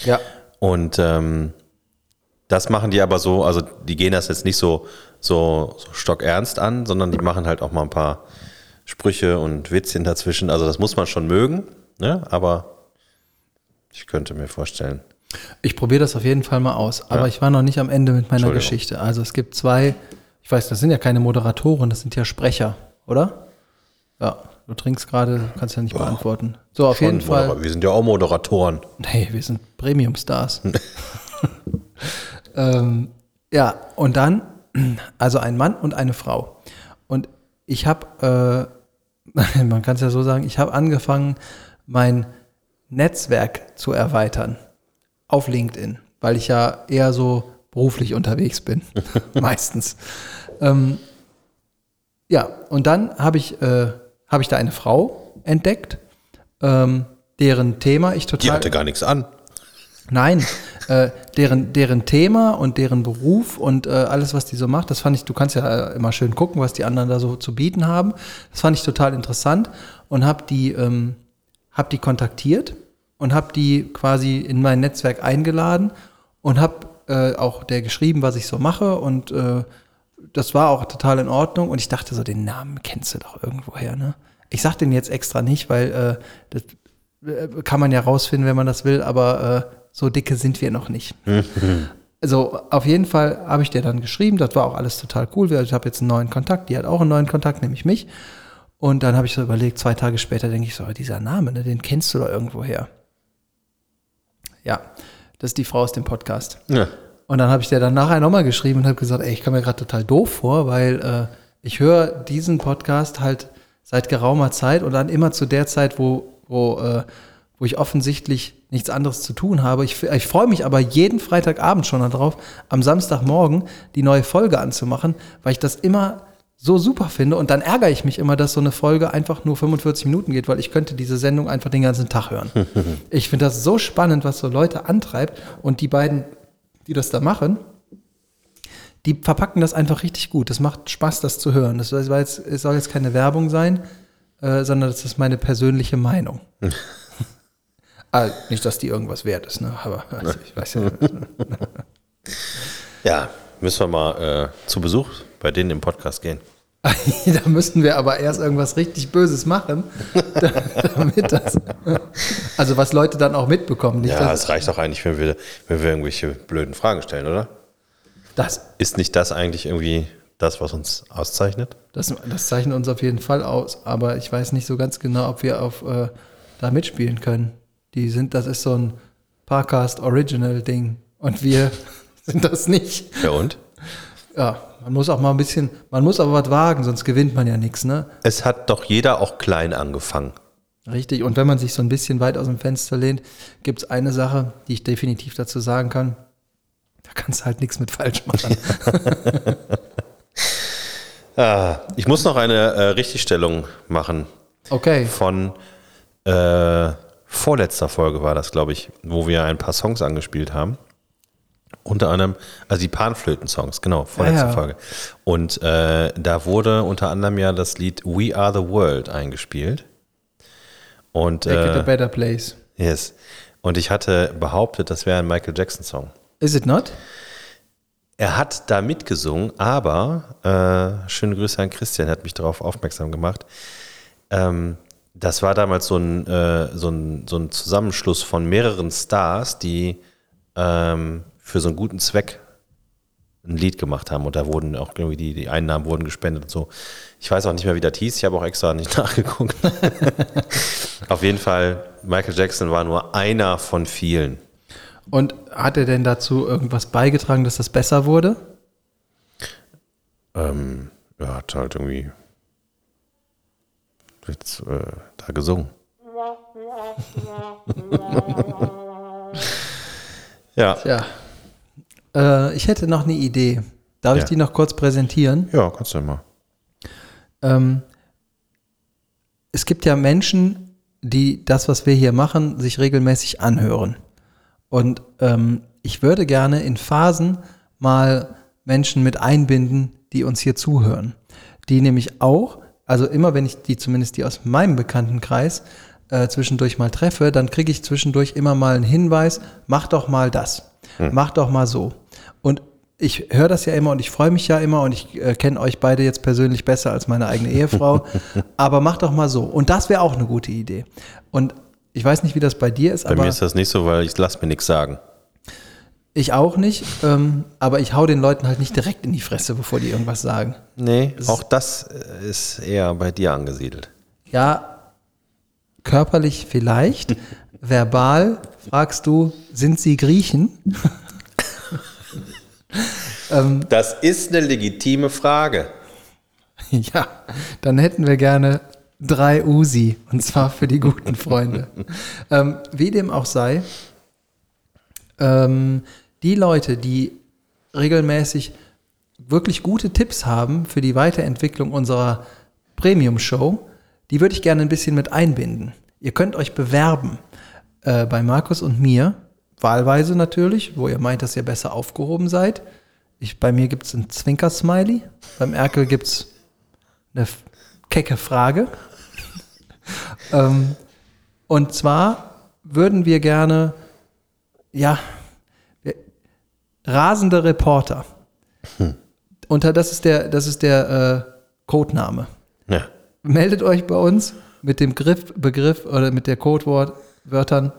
ja. Und ähm, das machen die aber so, also die gehen das jetzt nicht so, so, so stockernst an, sondern die machen halt auch mal ein paar Sprüche und Witzchen dazwischen. Also das muss man schon mögen, ne? aber ich könnte mir vorstellen. Ich probiere das auf jeden Fall mal aus. Aber ich war noch nicht am Ende mit meiner. Geschichte. Also es gibt zwei, ich weiß, das sind ja keine Moderatoren, das sind ja Sprecher, oder? Ja, du trinkst gerade, kannst ja nicht beantworten. So, auf jeden Fall. Modera- Wir sind ja auch Moderatoren. Nee, wir sind Premium-Stars. ähm, ja, und dann, also ein Mann und eine Frau. Und ich habe, äh, man kann es ja so sagen, ich habe angefangen, mein Netzwerk zu erweitern auf LinkedIn, weil ich ja eher so beruflich unterwegs bin, meistens. Ähm, ja, und dann habe ich, äh, hab ich da eine Frau entdeckt, ähm, deren Thema ich total. Die hatte gar nichts an. Nein, äh, deren, deren Thema und deren Beruf und äh, alles, was die so macht, das fand ich, du kannst ja äh, immer schön gucken, was die anderen da so zu bieten haben. Das fand ich total interessant und habe die, ähm, hab die kontaktiert und habe die quasi in mein Netzwerk eingeladen und habe äh, auch der geschrieben, was ich so mache und äh, das war auch total in Ordnung und ich dachte so, den Namen kennst du doch irgendwoher, ne? Ich sag den jetzt extra nicht, weil äh, das äh, kann man ja rausfinden, wenn man das will, aber äh, so dicke sind wir noch nicht. also auf jeden Fall habe ich dir dann geschrieben, das war auch alles total cool. Ich habe jetzt einen neuen Kontakt, die hat auch einen neuen Kontakt, nämlich mich. Und dann habe ich so überlegt, zwei Tage später denke ich so, dieser Name, ne, den kennst du doch irgendwoher. Ja, das ist die Frau aus dem Podcast. Ja. Und dann habe ich dir dann nachher nochmal geschrieben und habe gesagt, ey, ich komme mir gerade total doof vor, weil äh, ich höre diesen Podcast halt seit geraumer Zeit und dann immer zu der Zeit, wo, wo, äh, wo ich offensichtlich nichts anderes zu tun habe. Ich, ich freue mich aber jeden Freitagabend schon darauf, am Samstagmorgen die neue Folge anzumachen, weil ich das immer so super finde und dann ärgere ich mich immer, dass so eine Folge einfach nur 45 Minuten geht, weil ich könnte diese Sendung einfach den ganzen Tag hören. ich finde das so spannend, was so Leute antreibt und die beiden, die das da machen, die verpacken das einfach richtig gut. Das macht Spaß, das zu hören. Das soll jetzt, es soll jetzt keine Werbung sein, äh, sondern das ist meine persönliche Meinung. ah, nicht, dass die irgendwas wert ist, ne? aber also, ich weiß ja. ja, müssen wir mal äh, zu Besuch bei denen im Podcast gehen. da müssten wir aber erst irgendwas richtig Böses machen, damit das. Also was Leute dann auch mitbekommen. Nicht, ja, es reicht doch eigentlich, wenn wir, wenn wir irgendwelche blöden Fragen stellen, oder? Das ist nicht das eigentlich irgendwie das, was uns auszeichnet? Das, das zeichnet uns auf jeden Fall aus, aber ich weiß nicht so ganz genau, ob wir auf äh, da mitspielen können. Die sind, das ist so ein Parcast Original Ding und wir sind das nicht. Ja und? Ja, man muss auch mal ein bisschen, man muss aber was wagen, sonst gewinnt man ja nichts, ne? Es hat doch jeder auch klein angefangen. Richtig, und wenn man sich so ein bisschen weit aus dem Fenster lehnt, gibt es eine Sache, die ich definitiv dazu sagen kann. Da kannst du halt nichts mit falsch machen. ah, ich muss noch eine äh, Richtigstellung machen. Okay. Von äh, vorletzter Folge war das, glaube ich, wo wir ein paar Songs angespielt haben. Unter anderem, also die Panflöten-Songs, genau, vorletzte ja, ja. Folge. Und äh, da wurde unter anderem ja das Lied We Are the World eingespielt. Und, Make it a äh, better place. Yes. Und ich hatte behauptet, das wäre ein Michael Jackson-Song. Is it not? Er hat da mitgesungen, aber, äh, schöne Grüße an Christian, hat mich darauf aufmerksam gemacht. Ähm, das war damals so ein, äh, so, ein, so ein Zusammenschluss von mehreren Stars, die ähm, für so einen guten Zweck ein Lied gemacht haben und da wurden auch irgendwie die, die Einnahmen wurden gespendet und so. Ich weiß auch nicht mehr, wie das hieß. Ich habe auch extra nicht nachgeguckt. Auf jeden Fall, Michael Jackson war nur einer von vielen. Und hat er denn dazu irgendwas beigetragen, dass das besser wurde? Ähm, er hat halt irgendwie jetzt, äh, da gesungen. ja. Tja. Äh, ich hätte noch eine Idee. Darf ja. ich die noch kurz präsentieren? Ja, kannst du immer. Ähm, es gibt ja Menschen, die das, was wir hier machen, sich regelmäßig anhören. Und ähm, ich würde gerne in Phasen mal Menschen mit einbinden, die uns hier zuhören. Die nämlich auch, also immer wenn ich die, zumindest die aus meinem Bekanntenkreis, äh, zwischendurch mal treffe, dann kriege ich zwischendurch immer mal einen Hinweis, mach doch mal das, hm. mach doch mal so. Und ich höre das ja immer und ich freue mich ja immer und ich äh, kenne euch beide jetzt persönlich besser als meine eigene Ehefrau. aber mach doch mal so. Und das wäre auch eine gute Idee. Und ich weiß nicht, wie das bei dir ist. Bei mir ist das nicht so, weil ich lasse mir nichts sagen. Ich auch nicht, ähm, aber ich hau den Leuten halt nicht direkt in die Fresse, bevor die irgendwas sagen. Nee, das auch das äh, ist eher bei dir angesiedelt. Ja, körperlich vielleicht. Verbal fragst du, sind sie Griechen? Ähm, das ist eine legitime Frage. Ja, dann hätten wir gerne drei Usi, und zwar für die guten Freunde. ähm, wie dem auch sei, ähm, die Leute, die regelmäßig wirklich gute Tipps haben für die Weiterentwicklung unserer Premium-Show, die würde ich gerne ein bisschen mit einbinden. Ihr könnt euch bewerben äh, bei Markus und mir wahlweise natürlich, wo ihr meint, dass ihr besser aufgehoben seid. Ich, bei mir gibt es ein Zwinker-Smiley. Beim Erkel gibt es eine kecke Frage. ähm, und zwar würden wir gerne, ja, rasende Reporter. Unter das ist der, das ist der äh, Codename. Ja. Meldet euch bei uns mit dem Griff, Begriff oder mit der Codewort Wörtern.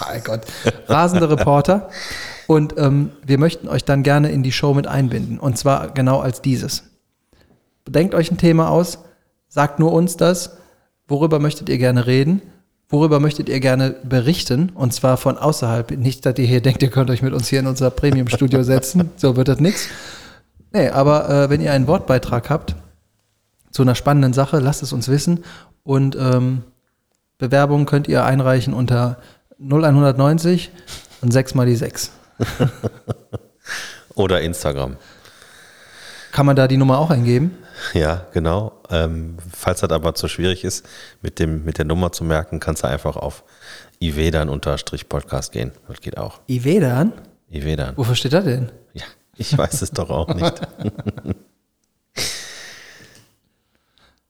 Mein Gott. Rasende Reporter. Und ähm, wir möchten euch dann gerne in die Show mit einbinden. Und zwar genau als dieses. Denkt euch ein Thema aus, sagt nur uns das. Worüber möchtet ihr gerne reden? Worüber möchtet ihr gerne berichten? Und zwar von außerhalb. Nicht, dass ihr hier denkt, ihr könnt euch mit uns hier in unser Premium-Studio setzen. So wird das nichts. Nee, aber äh, wenn ihr einen Wortbeitrag habt zu einer spannenden Sache, lasst es uns wissen. Und ähm, Bewerbungen könnt ihr einreichen unter 0190 und 6 mal die 6. Oder Instagram. Kann man da die Nummer auch eingeben? Ja, genau. Ähm, falls das aber zu schwierig ist, mit, dem, mit der Nummer zu merken, kannst du einfach auf ivedan-podcast gehen. Das geht auch. Ivedan? Ivedan. Wofür steht das denn? Ja, ich weiß es doch auch nicht.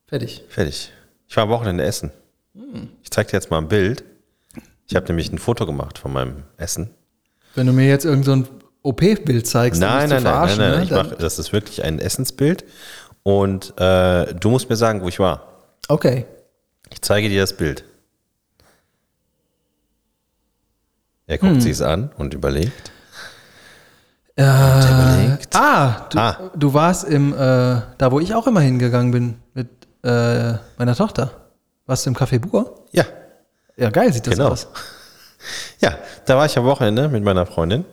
Fertig. Fertig. Ich war am Wochenende essen. Ich zeig dir jetzt mal ein Bild. Ich habe nämlich ein Foto gemacht von meinem Essen. Wenn du mir jetzt irgend so ein OP-Bild zeigst, Nein, mich nein, nein, nein, nein, ne, ich dann- mach, das ist wirklich ein Essensbild. Und äh, du musst mir sagen, wo ich war. Okay. Ich zeige dir das Bild. Er guckt sich's an und überlegt. Äh, überlegt. ah, du, Ah. du warst im, äh, da wo ich auch immer hingegangen bin mit äh, meiner Tochter. Warst du im Café Bur? Ja, Ja, geil sieht das Genau. aus. ja, da war ich am Wochenende mit meiner Freundin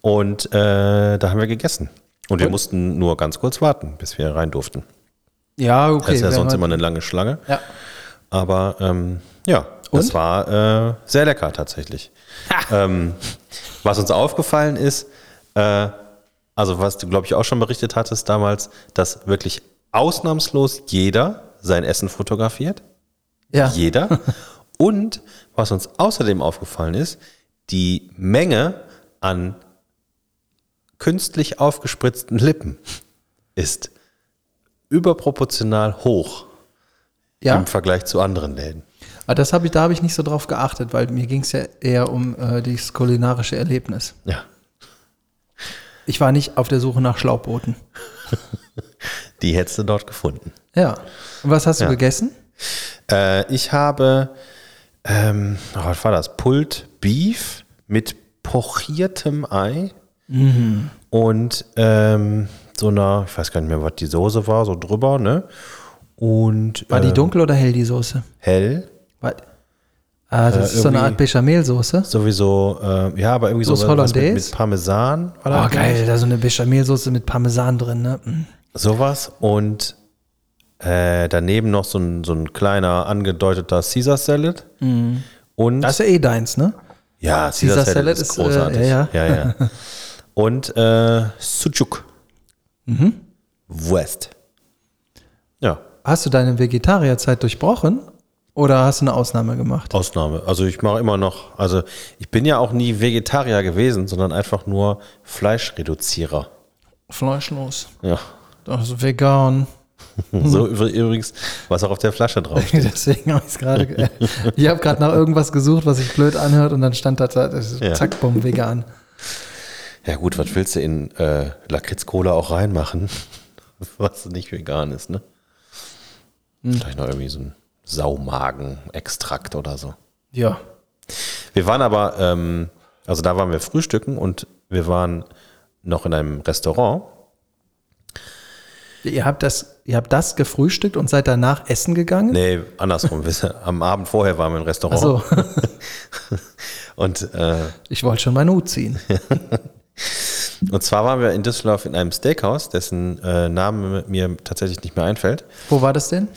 und äh, da haben wir gegessen. Und wir Und? mussten nur ganz kurz warten, bis wir rein durften. Ja, okay. Das ist ja sonst immer eine lange Schlange. Ja. Aber ähm, ja, das Und? war äh, sehr lecker tatsächlich. Ähm, was uns aufgefallen ist, äh, also was du, glaube ich, auch schon berichtet hattest damals, dass wirklich ausnahmslos jeder sein Essen fotografiert. Ja. Jeder. Und was uns außerdem aufgefallen ist, die Menge an künstlich aufgespritzten Lippen ist überproportional hoch ja. im Vergleich zu anderen Läden. Aber das habe ich, da habe ich nicht so drauf geachtet, weil mir ging es ja eher um äh, das kulinarische Erlebnis. Ja. Ich war nicht auf der Suche nach Schlauchbooten. Die hättest du dort gefunden. Ja. Und was hast du Ja. gegessen? Äh, ich habe, ähm, oh, was war das? Pulled Beef mit pochiertem Ei und ähm, so einer, ich weiß gar nicht mehr, was die Soße war, so drüber, ne? Und War die äh, dunkel oder hell, die Soße? hell, War, ah, das Äh, ist so eine Art Bechamelsoße. sowieso, äh, ja, aber irgendwie so Sauce was mit, mit Parmesan. war Oh, geil, da so eine Bechamelsoße mit Parmesan drin, ne? Mm. Sowas und äh, daneben noch so ein, so ein kleiner angedeuteter Caesar Salad. Und Das ist ja eh deins, ne? ja, Caesar, Caesar Salad, Salad ist äh, großartig. ja, ja, ja. Und äh, Sucuk. Mhm. West. Ja, Hast du deine Vegetarierzeit durchbrochen oder hast du eine Ausnahme gemacht? Ausnahme. Also ich mache immer noch, also ich bin ja auch nie Vegetarier gewesen, sondern einfach nur Fleischreduzierer. Fleischlos. Ja. Also vegan. So übr- übrigens, was auch auf der Flasche drauf steht. Deswegen habe ich es gerade. ge- ich habe gerade nach irgendwas gesucht, was sich blöd anhört und dann stand da, Ja. zack, bumm, vegan. Ja gut, was willst du in äh, Lakritz-Cola auch reinmachen, was nicht vegan ist, ne? Vielleicht noch irgendwie so ein Saumagen-Extrakt oder so. Ja. Wir waren aber, ähm, also da waren wir frühstücken und wir waren noch in einem Restaurant. Ihr habt das, ihr habt das gefrühstückt und seid danach essen gegangen? Nee, andersrum. Am Abend vorher waren wir im Ach Restaurant. so, Und, äh, ich wollte schon meinen Hut ziehen. und zwar waren wir in Düsseldorf in einem Steakhouse, dessen äh, Name mir tatsächlich nicht mehr einfällt. Wo war das denn?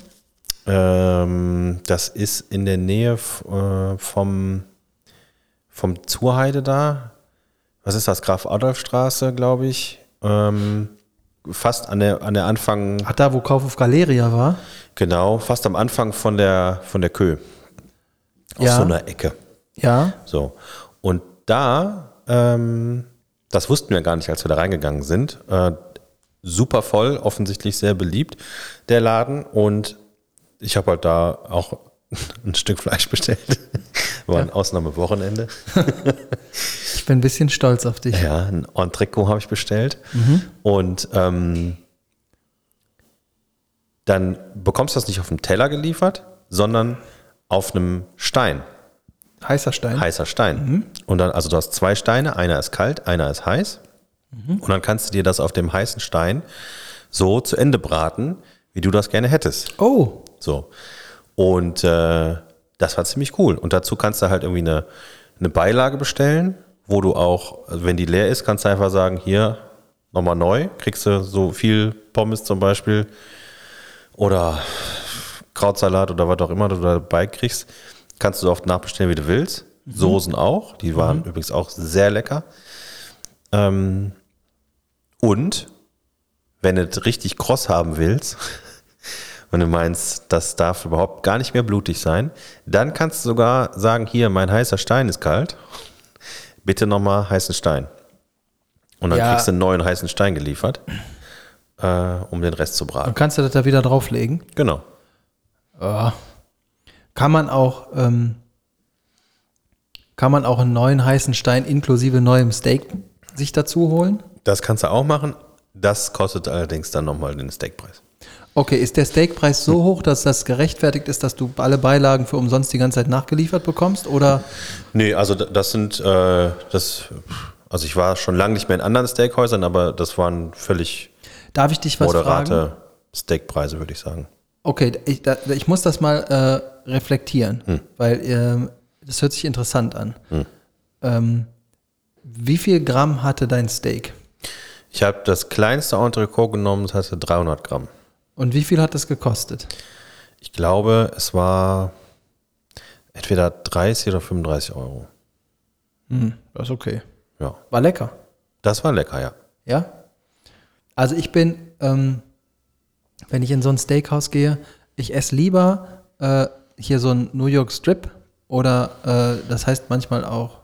Ähm, das ist in der Nähe äh, vom, vom Zurheide da. Was ist das? Graf Adolf Straße, glaube ich. Ähm, fast an der, an der Anfang, Ach, da, wo Kauf auf Galeria war? genau, fast am Anfang von der, von der Kö. Aus Ja. so einer Ecke. Ja. So. Und da, ähm, das wussten wir gar nicht, als wir da reingegangen sind, äh, super voll, offensichtlich sehr beliebt, der Laden. Und ich habe halt da auch ein Stück Fleisch bestellt. War ein Ausnahmewochenende. Ich bin ein bisschen stolz auf dich. Ja, ein Entrecot habe ich bestellt. Und ähm, dann bekommst du das nicht auf dem Teller geliefert, sondern auf einem Stein, Heißer Stein. heißer Stein. Und dann, also du hast zwei Steine, einer ist kalt, einer ist heiß. Und dann kannst du dir das auf dem heißen Stein so zu Ende braten, wie du das gerne hättest. Oh, So. Und äh, das war ziemlich cool. Und dazu kannst du halt irgendwie eine, eine Beilage bestellen, wo du auch, also wenn die leer ist, kannst du einfach sagen, hier, nochmal neu, kriegst du so viel Pommes zum Beispiel oder Krautsalat oder was auch immer du dabei kriegst, kannst du so oft nachbestellen, wie du willst. Soßen auch, die waren übrigens auch sehr lecker. Ähm, und wenn du es richtig kross haben willst, und du meinst, das darf überhaupt gar nicht mehr blutig sein, dann kannst du sogar sagen, hier, mein heißer Stein ist kalt, bitte nochmal heißen Stein. Und dann Ja. kriegst du einen neuen heißen Stein geliefert, äh, um den Rest zu braten. dann kannst du das da wieder drauflegen. Genau. Ja. Kann man auch, ähm, kann man auch einen neuen heißen Stein inklusive neuem Steak sich dazu holen? Das kannst du auch machen. Das kostet allerdings dann nochmal den Steakpreis. Okay, ist der Steakpreis so hoch, dass das gerechtfertigt ist, dass du alle Beilagen für umsonst die ganze Zeit nachgeliefert bekommst? Oder Nee, also das sind, äh, das, also ich war schon lange nicht mehr in anderen Steakhäusern, aber das waren völlig darf ich dich was fragen? moderate Steakpreise, würde ich sagen. Okay, ich, da, ich muss das mal äh, reflektieren, Hm. weil ähm, das hört sich interessant an. Ähm, wie viel Gramm hatte dein Steak? Ich habe das kleinste Entrecot genommen, das hatte 300 Gramm. Und wie viel hat das gekostet? Ich glaube, es war entweder 30 oder 35 Euro. Das ist okay. Ja, War lecker. das war lecker, ja. Ja? Also ich bin, ähm, wenn ich in so ein Steakhouse gehe, ich esse lieber äh, hier so ein New York Strip oder äh, das heißt manchmal auch,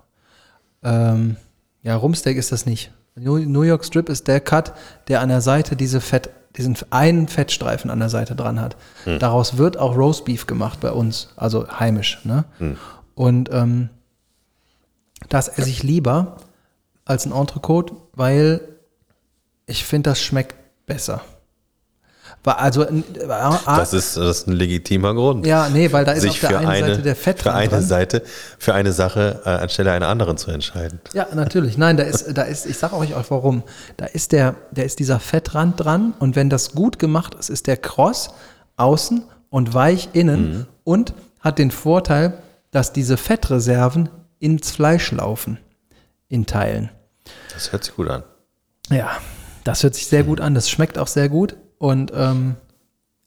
ähm, ja, Rumsteak ist das nicht. New, New York Strip ist der Cut, der an der Seite diese Fett, diesen einen Fettstreifen an der Seite dran hat. Daraus wird auch Roastbeef gemacht bei uns, also heimisch. Ne? Und ähm, das esse ich lieber als ein Entrecote, weil ich finde, das schmeckt besser. Also Das ist, das ist ein legitimer Grund. ja, nee, weil da ist sich auf der für einen eine, Seite der Fett für eine dran. Seite, für eine Sache äh, anstelle einer anderen zu entscheiden. Ja, natürlich. Nein, da ist, da ist, ich sage euch auch warum. Da ist der, der ist dieser Fettrand dran und wenn das gut gemacht ist, ist der kross außen und weich innen und hat den Vorteil, dass diese Fettreserven ins Fleisch laufen in Teilen. Das hört sich gut an. Ja, das hört sich sehr gut an. Das schmeckt auch sehr gut. Und ähm,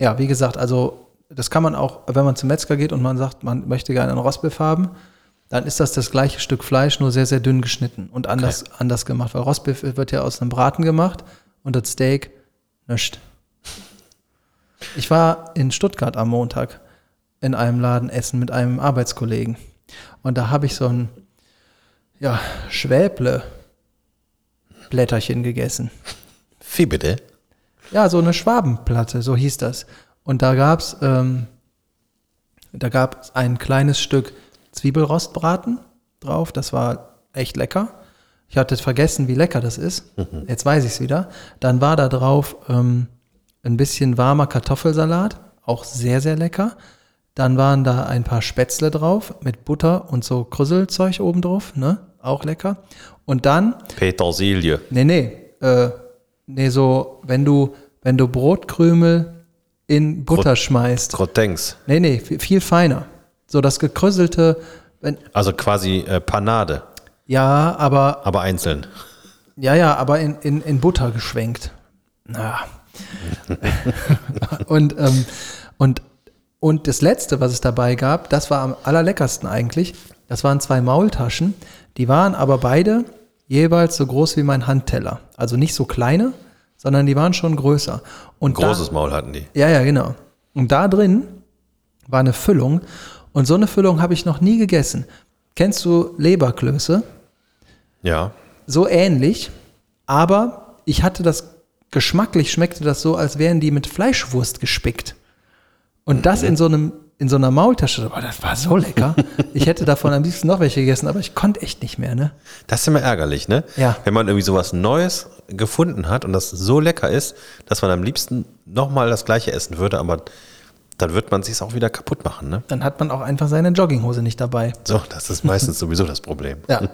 ja, wie gesagt, also das kann man auch, wenn man zum Metzger geht und man sagt, man möchte gerne einen Rostbeef haben, dann ist das das gleiche Stück Fleisch, nur sehr, sehr dünn geschnitten und anders, anders gemacht. Weil Rostbeef wird ja aus einem Braten gemacht und das Steak nischt. Ich war in Stuttgart am Montag in einem Laden essen mit einem Arbeitskollegen. Und da habe ich so ein ja, Schwäble Blätterchen gegessen. Wie bitte? Ja, so eine Schwabenplatte, so hieß das. Und da gab's, ähm, da gab es ein kleines Stück Zwiebelrostbraten drauf. Das war echt lecker. Ich hatte vergessen, wie lecker das ist. Jetzt weiß ich es wieder. Dann war da drauf ähm, ein bisschen warmer Kartoffelsalat, auch sehr, sehr lecker. Dann waren da ein paar Spätzle drauf mit Butter und so Krüsselzeug oben drauf, ne? Auch lecker. Und dann Petersilie. Nee, nee. Äh, nee, so, wenn du, wenn du Brotkrümel in Butter schmeißt. Crottens. Nee, nee, viel, viel feiner. So das gekrüsselte, wenn, Also quasi äh, Panade, ja, aber, aber einzeln. ja, ja, aber in, in, in Butter geschwenkt. Na. und, ähm, und, und das letzte, was es dabei gab, das war am allerleckersten eigentlich. Das waren zwei Maultaschen. Die waren aber beide jeweils so groß wie mein Handteller. Also nicht so kleine, sondern die waren schon größer. Und da- Großes Maul hatten die. Ja, ja, genau. Und da drin war eine Füllung. Und so eine Füllung habe ich noch nie gegessen. Kennst du Leberklöße? Ja. So ähnlich, aber ich hatte das, geschmacklich schmeckte das so, als wären die mit Fleischwurst gespickt. Und das in so einem, in so einer Maultasche, oh, das war so lecker. Ich hätte davon am liebsten noch welche gegessen, aber ich konnte echt nicht mehr, ne? Das ist immer ärgerlich, ne? Ja. Wenn man irgendwie sowas Neues gefunden hat und das so lecker ist, dass man am liebsten nochmal das gleiche essen würde, aber dann wird man sich auch wieder kaputt machen, ne? Dann hat man auch einfach seine Jogginghose nicht dabei. So, das ist meistens sowieso das Problem. Ja.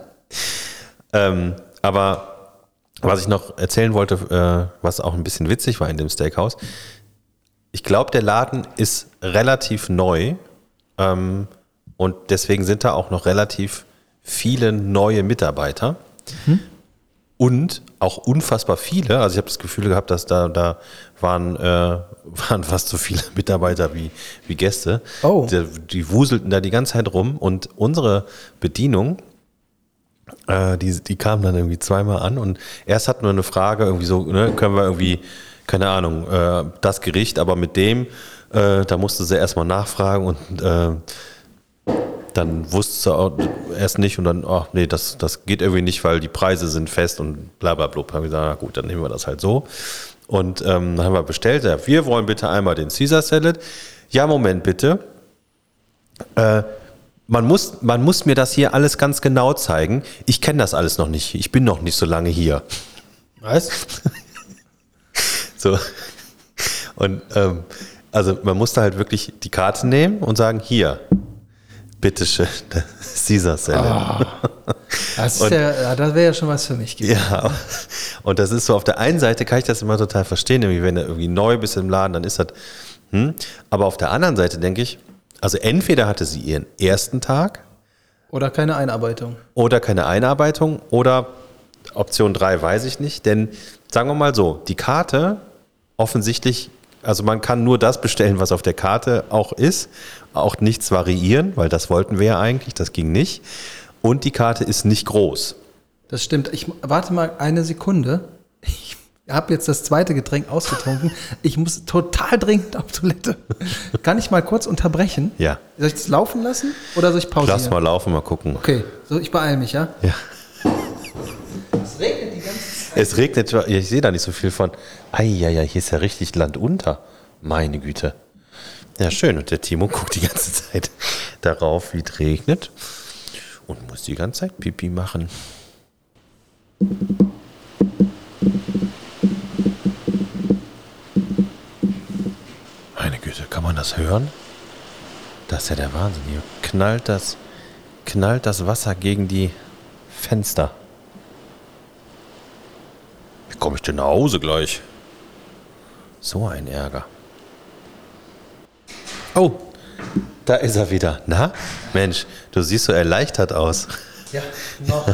Ähm, aber was ich noch erzählen wollte, äh, was auch ein bisschen witzig war in dem Steakhouse, ich glaube, der Laden ist relativ neu ähm, und deswegen sind da auch noch relativ viele neue Mitarbeiter und auch unfassbar viele. Also ich habe das Gefühl gehabt, dass da, da waren, äh, waren fast so viele Mitarbeiter wie, wie Gäste. Oh. Die, die wuselten da die ganze Zeit rum und unsere Bedienung, äh, die, die kam dann irgendwie zweimal an und erst hatten wir eine Frage, irgendwie so, ne, können wir irgendwie, keine Ahnung, äh, das Gericht, aber mit dem, äh, da musste sie erstmal nachfragen und äh, dann wusste sie auch erst nicht und dann, ach nee, das, das geht irgendwie nicht, weil die Preise sind fest und bla bla bla. Haben wir gesagt, na gut, dann nehmen wir das halt so. Und ähm, dann haben wir bestellt, ja, wir wollen bitte einmal den Caesar Salad. Ja, Moment bitte. Äh, man muss, man muss mir das hier alles ganz genau zeigen. Ich kenne das alles noch nicht. Ich bin noch nicht so lange hier. Was? So. Und ähm, also man musste halt wirklich die Karte nehmen und sagen, hier, bitteschön, Caesar Salad. Das, ist ja, ja, das wäre ja schon was für mich gewesen. Ja, und das ist so, auf der einen Seite kann ich das immer total verstehen, irgendwie, wenn du irgendwie neu bist im Laden, dann ist das, hm. aber auf der anderen Seite denke ich, also entweder hatte sie ihren ersten Tag Oder keine Einarbeitung. oder keine Einarbeitung oder Option 3 weiß ich nicht, denn sagen wir mal so, die Karte offensichtlich, also man kann nur das bestellen, was auf der Karte auch ist, auch nichts variieren, weil das wollten wir ja eigentlich, das ging nicht. Und die Karte ist nicht groß. Das stimmt. Ich warte mal eine Sekunde. Ich habe jetzt das zweite Getränk ausgetrunken. Ich muss total dringend auf Toilette. Kann ich mal kurz unterbrechen? Ja. Soll ich das laufen lassen oder soll ich pausieren? Lass mal laufen, mal gucken. Okay, so ich beeile mich, ja? Ja. Es regnet die ganze Zeit. Es regnet, ja, ich sehe da nicht so viel von. Eieiei, hier ist ja richtig Land unter. Meine Güte. Ja, schön. Und der Timo guckt die ganze Zeit darauf, wie es regnet. Und muss die ganze Zeit Pipi machen. Meine Güte, kann man das hören? Das ist ja der Wahnsinn. Hier knallt das, knallt das Wasser gegen die Fenster. Wie komme ich denn nach Hause gleich? So ein Ärger. Oh, da ist er wieder. Na, Mensch, du siehst so erleichtert aus. Ja, noch.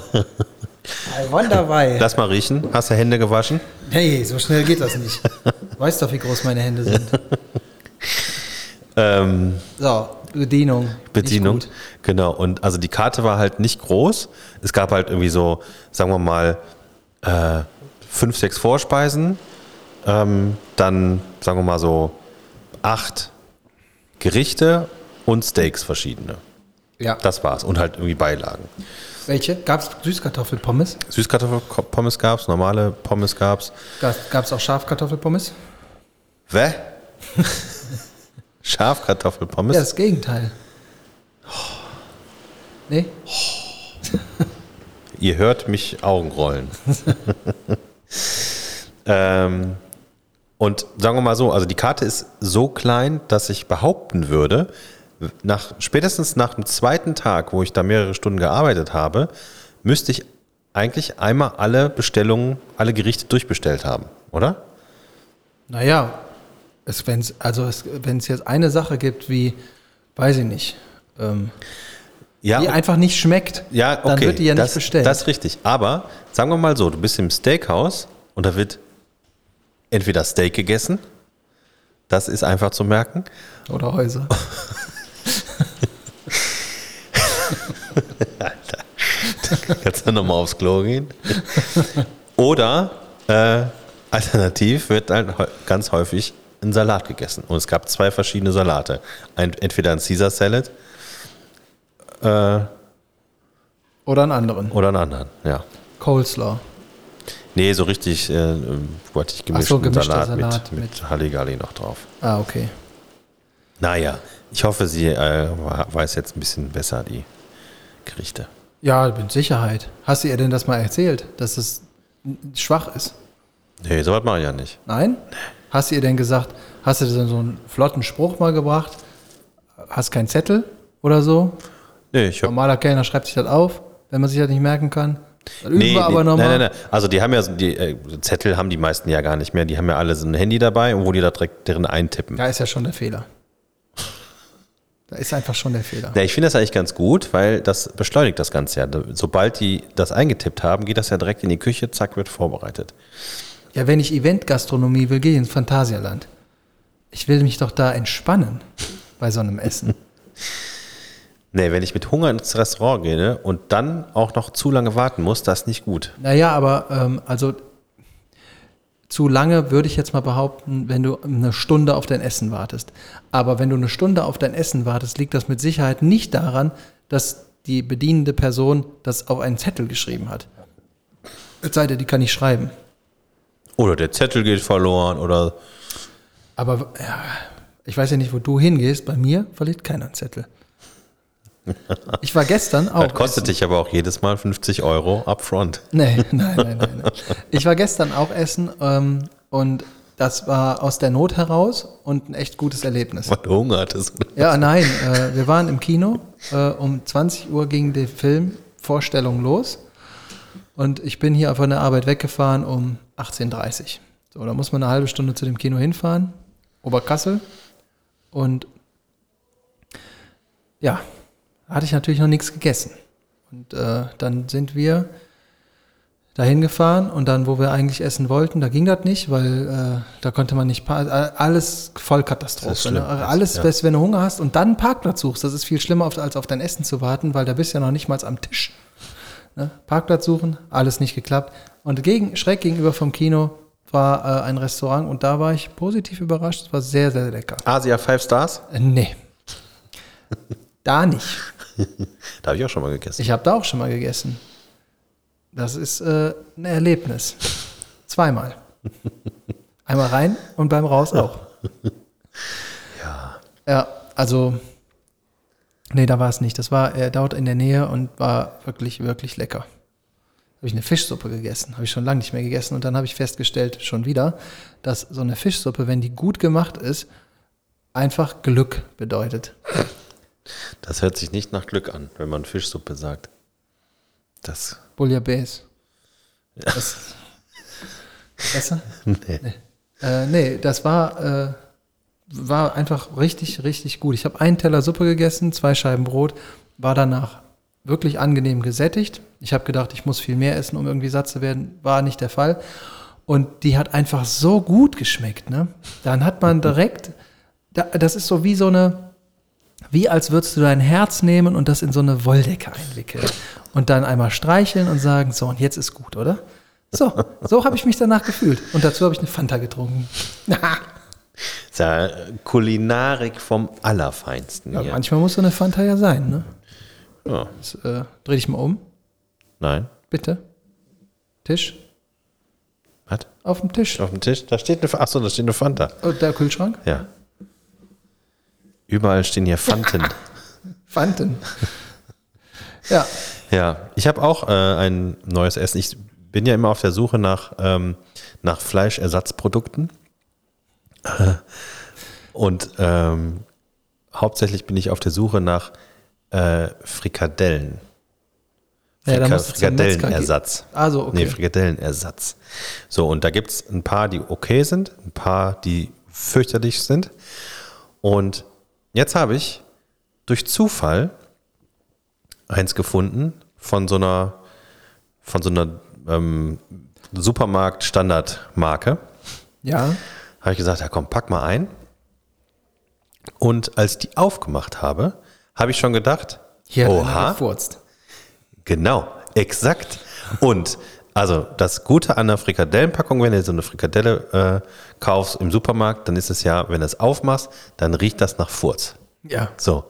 Wunderbar. Lass mal riechen. Hast du Hände gewaschen? Hey, so schnell geht das nicht. Du weißt doch, wie groß meine Hände sind. Ähm, So, Bedienung. Bedienung. Genau. Und also die Karte war halt nicht groß. Es gab halt irgendwie so, sagen wir mal, äh, fünf, sechs Vorspeisen. Ähm, dann, sagen wir mal so, acht Gerichte und Steaks verschiedene. Ja. Das war's. Und halt irgendwie Beilagen. Welche? Gab es Süßkartoffelpommes? Süßkartoffelpommes gab's, normale Pommes gab's. Gab es auch Schafkartoffelpommes? Wä? Schafkartoffelpommes? Ja, das Gegenteil. Nee? Ihr hört mich Augenrollen. ähm, und sagen wir mal so, also die Karte ist so klein, dass ich behaupten würde, nach, spätestens nach dem zweiten Tag, wo ich da mehrere Stunden gearbeitet habe, müsste ich eigentlich einmal alle Bestellungen, alle Gerichte durchbestellt haben, oder? Naja, es, wenn's, also wenn es jetzt eine Sache gibt, wie, weiß ich nicht, ähm, Ja, die einfach nicht schmeckt, Ja, okay. dann wird die ja nicht das, bestellt. Das ist richtig. Aber sagen wir mal so, du bist im Steakhouse und da wird entweder Steak gegessen, das ist einfach zu merken, Oder Häuser. kannst du nochmal aufs Klo gehen. Oder äh, alternativ wird halt häu- ganz häufig ein Salat gegessen. Und es gab zwei verschiedene Salate. Ein, entweder ein Caesar Salad äh, Oder Oder einen anderen. Oder einen anderen, ja. Coleslaw. Nee, so richtig äh, wollte ich gemischten so, gemischter Salat, Salat mit, mit- mit Halligalli noch drauf. Ah, okay. Naja, ich hoffe, sie äh, weiß jetzt ein bisschen besser die Gerichte. Ja, mit Sicherheit. Hast du ihr denn das mal erzählt, dass es schwach ist? Nee, sowas mache ich ja nicht. Nein? Hast du ihr denn gesagt, hast du denn so einen flotten Spruch mal gebracht? Hast keinen Zettel oder so? Nee, ich hab, Normaler Kellner schreibt sich das auf, wenn man sich das nicht merken kann. Dann nee, wir aber nee, nochmal. nein, nein, nein. Also die haben ja die äh, Zettel haben die meisten ja gar nicht mehr. Die haben ja alle so ein Handy dabei, wo die da direkt drin eintippen. Da ist ja schon der Fehler. Da ist einfach schon der Fehler. Ja, ich finde das eigentlich ganz gut, weil das beschleunigt das Ganze ja. Sobald die das eingetippt haben, geht das ja direkt in die Küche, zack, wird vorbereitet. Ja, wenn ich Eventgastronomie will, gehe ich ins Phantasialand. Ich will mich doch da entspannen bei so einem Essen. Nee, wenn ich mit Hunger ins Restaurant gehe ne, und dann auch noch zu lange warten muss, das ist nicht gut. Naja, aber ähm, also zu lange würde ich jetzt mal behaupten, wenn du eine Stunde auf dein Essen wartest. Aber wenn du eine Stunde auf dein Essen wartest, liegt das mit Sicherheit nicht daran, dass die bedienende Person das auf einen Zettel geschrieben hat. Es sei denn, die kann nicht schreiben. Oder der Zettel geht verloren oder Aber ja, ich weiß ja nicht, wo du hingehst. Bei mir verliert keiner einen Zettel. Ich war gestern auch. das kostet dich aber auch jedes Mal 50 Euro upfront. Nee, nein, nein, nein, nein. Ich war gestern auch essen ähm, und das war aus der Not heraus und ein echt gutes Erlebnis. Weil du Hunger hattest. Ja, nein, äh, wir waren im Kino. Äh, um 20 Uhr ging die Filmvorstellung los und ich bin hier von der Arbeit weggefahren um 18.30 Uhr. So, da muss man eine halbe Stunde zu dem Kino hinfahren, Oberkassel. Und ja, hatte ich natürlich noch nichts gegessen. Und äh, dann sind wir dahin gefahren und dann, wo wir eigentlich essen wollten, da ging das nicht, weil äh, da konnte man nicht, alles voll Das ist Katastrophe. schlimm. Ne? Alles, Ja. wenn du Hunger hast und dann einen Parkplatz suchst, das ist viel schlimmer, als auf dein Essen zu warten, weil da bist du ja noch nicht mal am Tisch. Ne? Parkplatz suchen, alles nicht geklappt. Und gegen, schräg gegenüber vom Kino war äh, ein Restaurant und da war ich positiv überrascht. Es war sehr, sehr lecker. Asia Five Stars? Äh, nee. da nicht. Da habe ich auch schon mal gegessen. Ich habe da auch schon mal gegessen. Das ist äh, ein Erlebnis. Zweimal. Einmal rein und beim Raus auch. Ja. Ja, also, nee, da war es nicht. Das war äh, dort in der Nähe und war wirklich, wirklich lecker. Habe ich eine Fischsuppe gegessen. Habe ich schon lange nicht mehr gegessen. Und dann habe ich festgestellt, schon wieder, dass so eine Fischsuppe, wenn die gut gemacht ist, einfach Glück bedeutet. Das hört sich nicht nach Glück an, wenn man Fischsuppe sagt. Das. Bouillabaisse. Das, weißt du? Nee. Äh, nee, das war, äh, war einfach richtig, richtig gut. Ich habe einen Teller Suppe gegessen, zwei Scheiben Brot, war danach wirklich angenehm gesättigt. Ich habe gedacht, ich muss viel mehr essen, um irgendwie satt zu werden. War nicht der Fall. Und die hat einfach so gut geschmeckt. Ne? Dann hat man direkt, da, das ist so wie so eine, wie als würdest du dein Herz nehmen und das in so eine Wolldecke einwickeln. Und dann einmal streicheln und sagen, so, und jetzt ist gut, oder? So, so habe ich mich danach gefühlt. Und dazu habe ich eine Fanta getrunken. Das ist ja Kulinarik vom Allerfeinsten. Ja, manchmal muss so eine Fanta ja sein, ne? Ja. Das, äh, dreh dich mal um, Nein. bitte. Tisch. Was? Auf dem Tisch. Auf dem Tisch? Da steht eine, achso, da steht eine Fanta. Oh, der Kühlschrank. Ja. Überall stehen hier Fanten. Fanten. ja. Ja, ich habe auch äh, ein neues Essen. Ich bin ja immer auf der Suche nach, ähm, nach Fleischersatzprodukten. Und ähm, hauptsächlich bin ich auf der Suche nach äh, Frikadellen. Ja, Frika Metzger Frikadellenersatz. Also, okay. Nee, Frikadellenersatz. So, und da gibt es ein paar, die okay sind, ein paar, die fürchterlich sind. Und jetzt habe ich durch Zufall eins gefunden von so einer, von so einer ähm, Supermarkt-Standardmarke. Ja. Habe ich gesagt, ja komm, pack mal ein. Und als ich die aufgemacht habe, habe ich schon gedacht, Hier oha, gefurzt. genau, exakt. Und also das Gute an einer Frikadellenpackung, wenn du so eine Frikadelle äh, kaufst im Supermarkt, dann ist es ja, wenn du es aufmachst, dann riecht das nach Furz. Ja. So.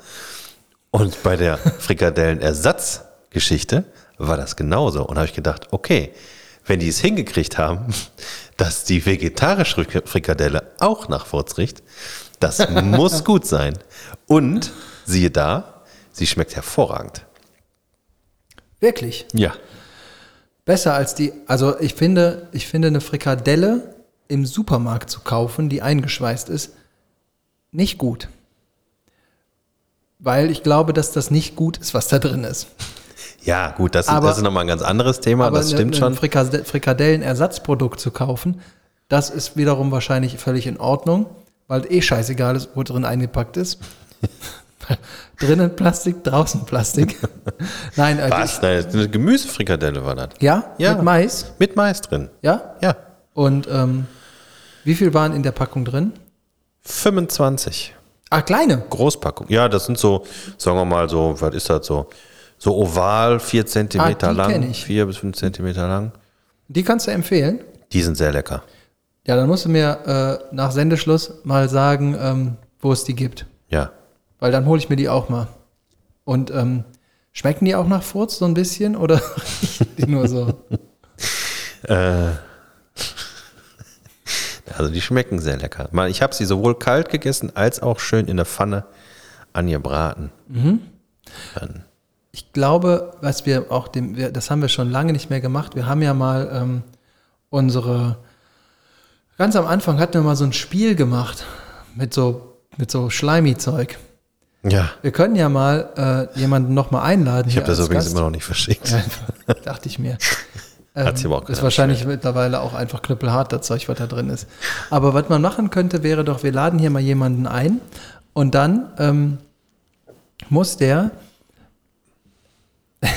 Und bei der Frikadellenersatzgeschichte war das genauso. Und habe ich gedacht, okay, wenn die es hingekriegt haben, dass die vegetarische Frikadelle auch nach Furz riecht, das muss gut sein. Und siehe da, sie schmeckt hervorragend. Wirklich. Ja. Besser als die, also ich finde, ich finde eine Frikadelle im Supermarkt zu kaufen, die eingeschweißt ist, nicht gut. Weil ich glaube, dass das nicht gut ist, was da drin ist. Ja, gut, das, Aber- das ist nochmal ein ganz anderes Thema, Aber das stimmt schon. Frikade- Frikadellenersatzprodukt zu kaufen, das ist wiederum wahrscheinlich völlig in Ordnung, weil eh scheißegal ist, wo drin eingepackt ist. Drinnen Plastik, draußen Plastik. Nein, äh, Was? Nein, eine Gemüsefrikadelle war das. ja, Ja. mit Mais, Mit Mais drin. ja. Ja. Und ähm, wie viel waren in der Packung drin? 25. Ah, kleine. Großpackung. Ja, das sind so, sagen wir mal so, was ist das so? So oval, 4 Zentimeter Ah, lang, ich. 4 bis 5 Zentimeter lang. Die kannst du empfehlen. Die sind sehr lecker. Ja, dann musst du mir äh, nach Sendeschluss mal sagen, ähm, wo es die gibt. Ja. Weil dann hole ich mir die auch mal. Und ähm, schmecken die auch nach Furz so ein bisschen oder die nur so? Also die schmecken sehr lecker. Ich habe sie sowohl kalt gegessen als auch schön in der Pfanne angebraten. Dann, Ich glaube, was wir auch dem, das haben wir schon lange nicht mehr gemacht. Wir haben ja mal ähm, unsere, ganz am Anfang hatten wir mal so ein Spiel gemacht mit so, mit so Schleimi-Zeug. Ja, Wir können ja mal äh, jemanden nochmal einladen. ich habe das übrigens immer noch nicht verschickt. Ja, dachte ich mir. Hat sie aber auch ist wahrscheinlich mittlerweile auch einfach knüppelhart, das Zeug, was da drin ist. Aber was man machen könnte, wäre doch, wir laden hier mal jemanden ein und dann ähm, muss der,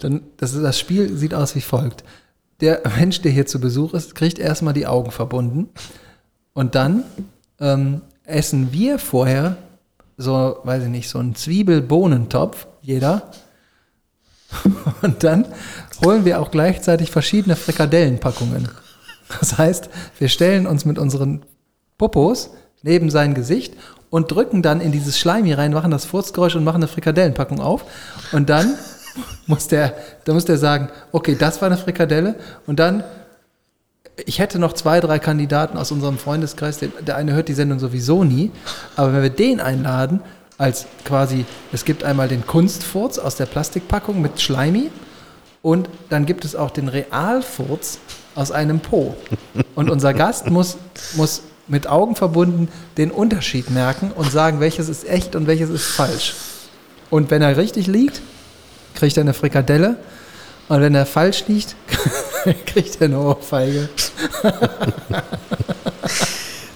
dann, das, ist, das Spiel sieht aus wie folgt. Der Mensch, der hier zu Besuch ist, kriegt erstmal die Augen verbunden und dann ähm, essen wir vorher so, weiß ich nicht, so einen Zwiebel-Bohnentopf, jeder. Und dann holen wir auch gleichzeitig verschiedene Frikadellenpackungen. Das heißt, wir stellen uns mit unseren Popos neben sein Gesicht und drücken dann in dieses Schleimi rein, machen das Furzgeräusch und machen eine Frikadellenpackung auf. Und dann muss der, dann muss der sagen, okay, das war eine Frikadelle. Und dann, ich hätte noch zwei, drei Kandidaten aus unserem Freundeskreis. Der, eine hört die Sendung sowieso nie. Aber wenn wir den einladen, als quasi, es gibt einmal den Kunstfurz aus der Plastikpackung mit Schleimi und dann gibt es auch den Realfurz aus einem Po. Und unser Gast muss, muss mit Augen verbunden den Unterschied merken und sagen, welches ist echt und welches ist falsch. Und wenn er richtig liegt, kriegt er eine Frikadelle. Und wenn er falsch liegt, kriegt er eine Ohrfeige.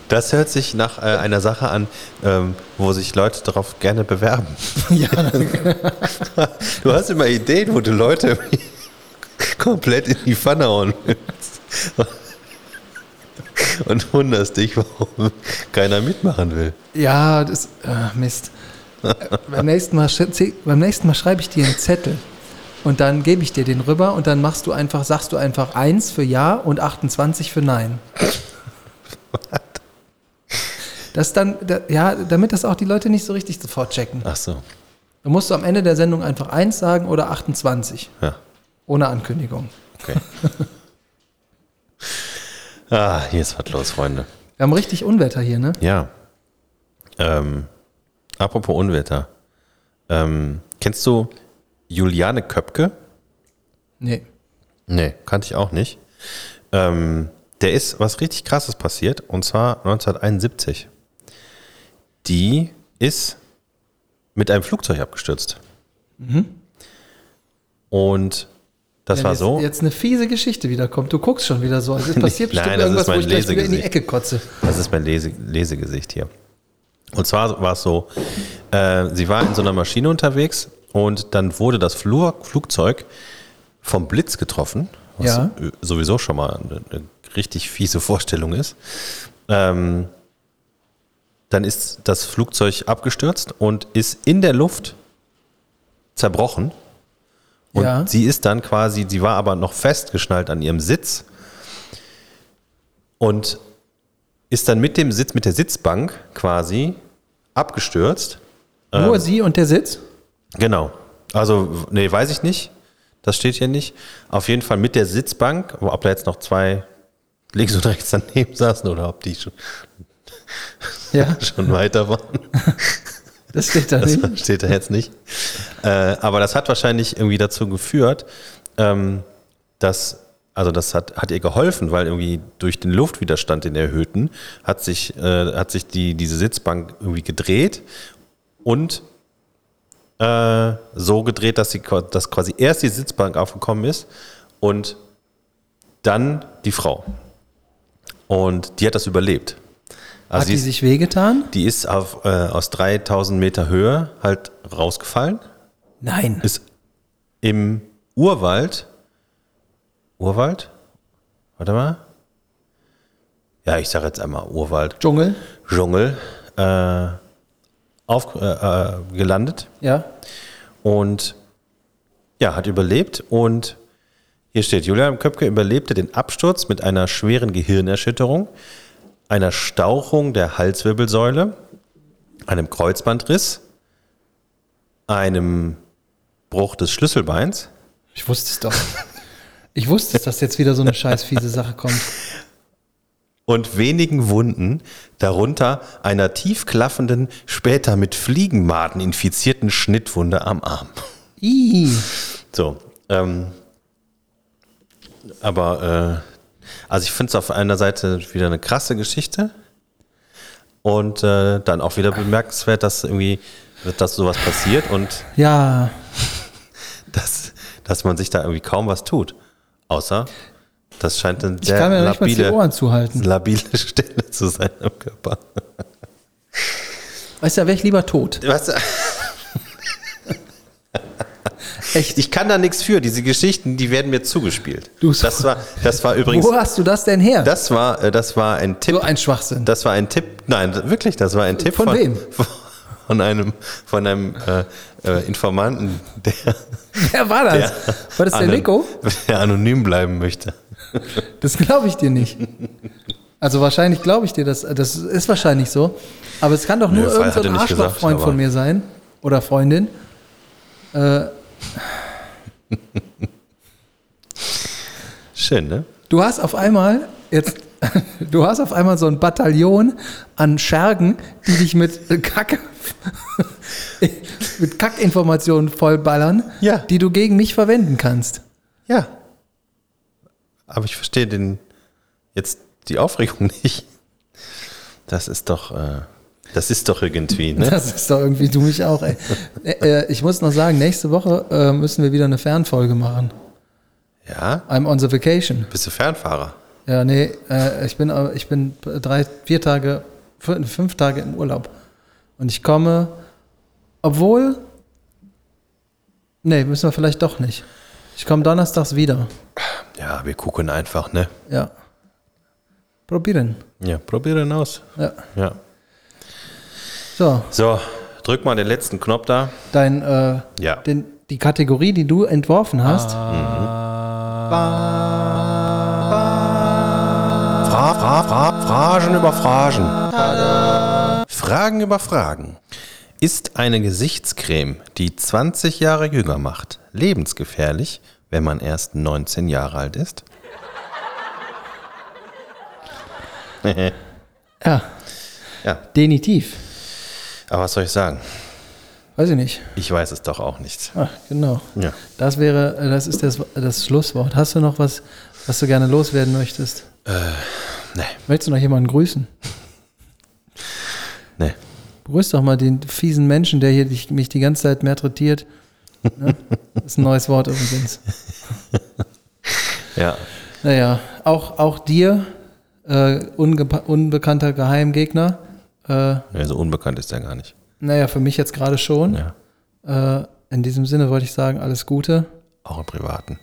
Das hört sich nach äh, einer Sache an, ähm, wo sich Leute darauf gerne bewerben. Ja, Du hast immer Ideen, wo du Leute komplett in die Pfanne hauen willst. Und wunderst dich, warum keiner mitmachen will. ja das äh, Mist. Beim, nächsten Mal, beim nächsten Mal schreibe ich dir einen Zettel und dann gebe ich dir den rüber und dann machst du einfach, sagst du einfach 1 für Ja und 28 für Nein. Das dann, da, ja, damit das auch die Leute nicht so richtig sofort checken. Ach so, Du musst du am Ende der Sendung einfach 1 sagen oder 28. ja, Ohne Ankündigung. okay. ah, hier ist was los, Freunde. Wir haben richtig Unwetter hier, ne? Ja. Ähm, apropos Unwetter. Ähm, kennst du Juliane Köpke? Nee. Nee, kannte ich auch nicht. Ähm, der ist was richtig krasses passiert, und zwar 1971. Die ist mit einem Flugzeug abgestürzt. Und das Wenn war jetzt, so. Jetzt eine fiese Geschichte wiederkommt. Du guckst schon wieder so. Also es passiert Nein, bestimmt das ist irgendwas, wo mein ich gleich wieder in die Lesegesicht. Ecke kotze. Das ist mein Lese Lesegesicht hier. Und zwar war es so, äh, sie war in so einer Maschine unterwegs und dann wurde das Flugzeug vom Blitz getroffen, was Ja. äh, sowieso schon mal eine, richtig fiese Vorstellung ist. Ähm, dann ist das Flugzeug abgestürzt und ist in der Luft zerbrochen. Und Ja. sie ist dann quasi, sie war aber noch festgeschnallt an ihrem Sitz und ist dann mit dem Sitz, mit der Sitzbank quasi abgestürzt. Nur sie und der Sitz? Genau. Also, nee, weiß ich nicht. Das steht hier nicht. Auf jeden Fall mit der Sitzbank, ob da jetzt noch zwei links und rechts daneben saßen oder ob die schon, Ja, schon weiter waren. das steht da Das nicht. steht da jetzt nicht. Äh, aber das hat wahrscheinlich irgendwie dazu geführt, ähm, dass, also das hat, hat ihr geholfen, weil irgendwie durch den Luftwiderstand, den erhöhten, hat sich, äh, hat sich die, diese Sitzbank irgendwie gedreht und äh, so gedreht, dass, qua- dass quasi erst die Sitzbank aufgekommen ist und dann die Frau. Und die hat das überlebt. Also Hat sie die ist- sich wehgetan? die ist auf, äh, aus 3000 Meter Höhe halt rausgefallen, Nein. ist im Urwald, Urwald? Warte mal. Ja, ich sage jetzt einmal Urwald, Dschungel? Dschungel, äh, auf, äh, äh, gelandet Ja. und ja, hat überlebt und hier steht, Julian Köpke überlebte den Absturz mit einer schweren Gehirnerschütterung, einer Stauchung der Halswirbelsäule, einem Kreuzbandriss, einem Bruch des Schlüsselbeins Ich wusste es doch. Ich wusste es, dass jetzt wieder so eine scheiß fiese Sache kommt. und wenigen Wunden, darunter einer tiefklaffenden, später mit Fliegenmaden infizierten Schnittwunde am Arm. Ih. So, ähm, aber äh, also ich finde es auf einer Seite wieder eine krasse Geschichte und äh, dann auch wieder bemerkenswert, dass irgendwie dass sowas passiert und Ja, dass, dass man sich da irgendwie kaum was tut. Außer, das scheint eine sehr labile, labile Stelle zu sein am Körper. Weißt du, wäre ich lieber tot. Was, Echt. ich kann da nichts für. Diese Geschichten, die werden mir zugespielt. Du- das war, das war übrigens, Wo hast du das denn her? das war, äh, das war ein Tipp. so ein Schwachsinn. Das war ein Tipp, nein, wirklich, das war ein Tipp Von wem? Von einem, von einem äh, äh, Informanten, der, Wer war das? der, war das der Nico? der anonym bleiben möchte. Das glaube ich dir nicht. Also wahrscheinlich glaube ich dir das. Das ist wahrscheinlich so. Aber es kann doch nur Nö, irgendein gesagt, Arschlochfreund von mir sein. Oder Freundin. Äh, Schön, ne? Du hast auf einmal jetzt, du hast auf einmal so ein Bataillon an Schergen, die dich mit äh, Kack, mit Kackinformationen vollballern, Ja. die du gegen mich verwenden kannst. Ja. Aber ich verstehe den jetzt die Aufregung nicht. Das ist doch, äh, das ist doch irgendwie, ne? Das ist doch irgendwie du mich auch, ey. Äh, Ich muss noch sagen, nächste Woche äh, müssen wir wieder eine Fernfolge machen. Ja. I'm on the vacation. Bist du Fernfahrer? Ja, nee, äh, ich bin, äh, ich bin drei, vier Tage, fün- fünf Tage im Urlaub. Und ich komme, obwohl, nee, müssen wir vielleicht doch nicht. Ich komme donnerstags wieder. Ja, wir gucken einfach, ne? Ja. Probieren. Ja, probieren aus. Ja. Ja. So, So, drück mal den letzten Knopf da. dein, äh, Ja. den, die Kategorie, die du entworfen hast, Fra Fra Fra Fragen über Fragen. Fragen über Fragen. Ist eine Gesichtscreme, die 20 Jahre jünger macht, lebensgefährlich, wenn man erst 19 Jahre alt ist? ja, Ja, definitiv. aber was soll ich sagen? Weiß ich nicht. Ich weiß es doch auch nicht. Ach, genau. Ja. Das wäre, äh, das ist das, das Schlusswort. Hast du noch was, was du gerne loswerden möchtest? Nee, Möchtest du noch jemanden grüßen? nee. Grüß doch mal den fiesen Menschen, der hier dich, mich die ganze Zeit malträtiert. Ne? Das ist ein neues Wort übrigens. Ja, Naja, auch, auch dir, äh, unbekannter Geheimgegner. Äh, nee, so unbekannt ist er gar nicht. naja, für mich jetzt gerade schon. Ja, Äh, in diesem Sinne wollte ich sagen, alles Gute. auch im Privaten.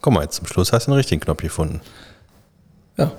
Guck mal, jetzt zum Schluss hast du einen richtigen Knopf gefunden. Ja,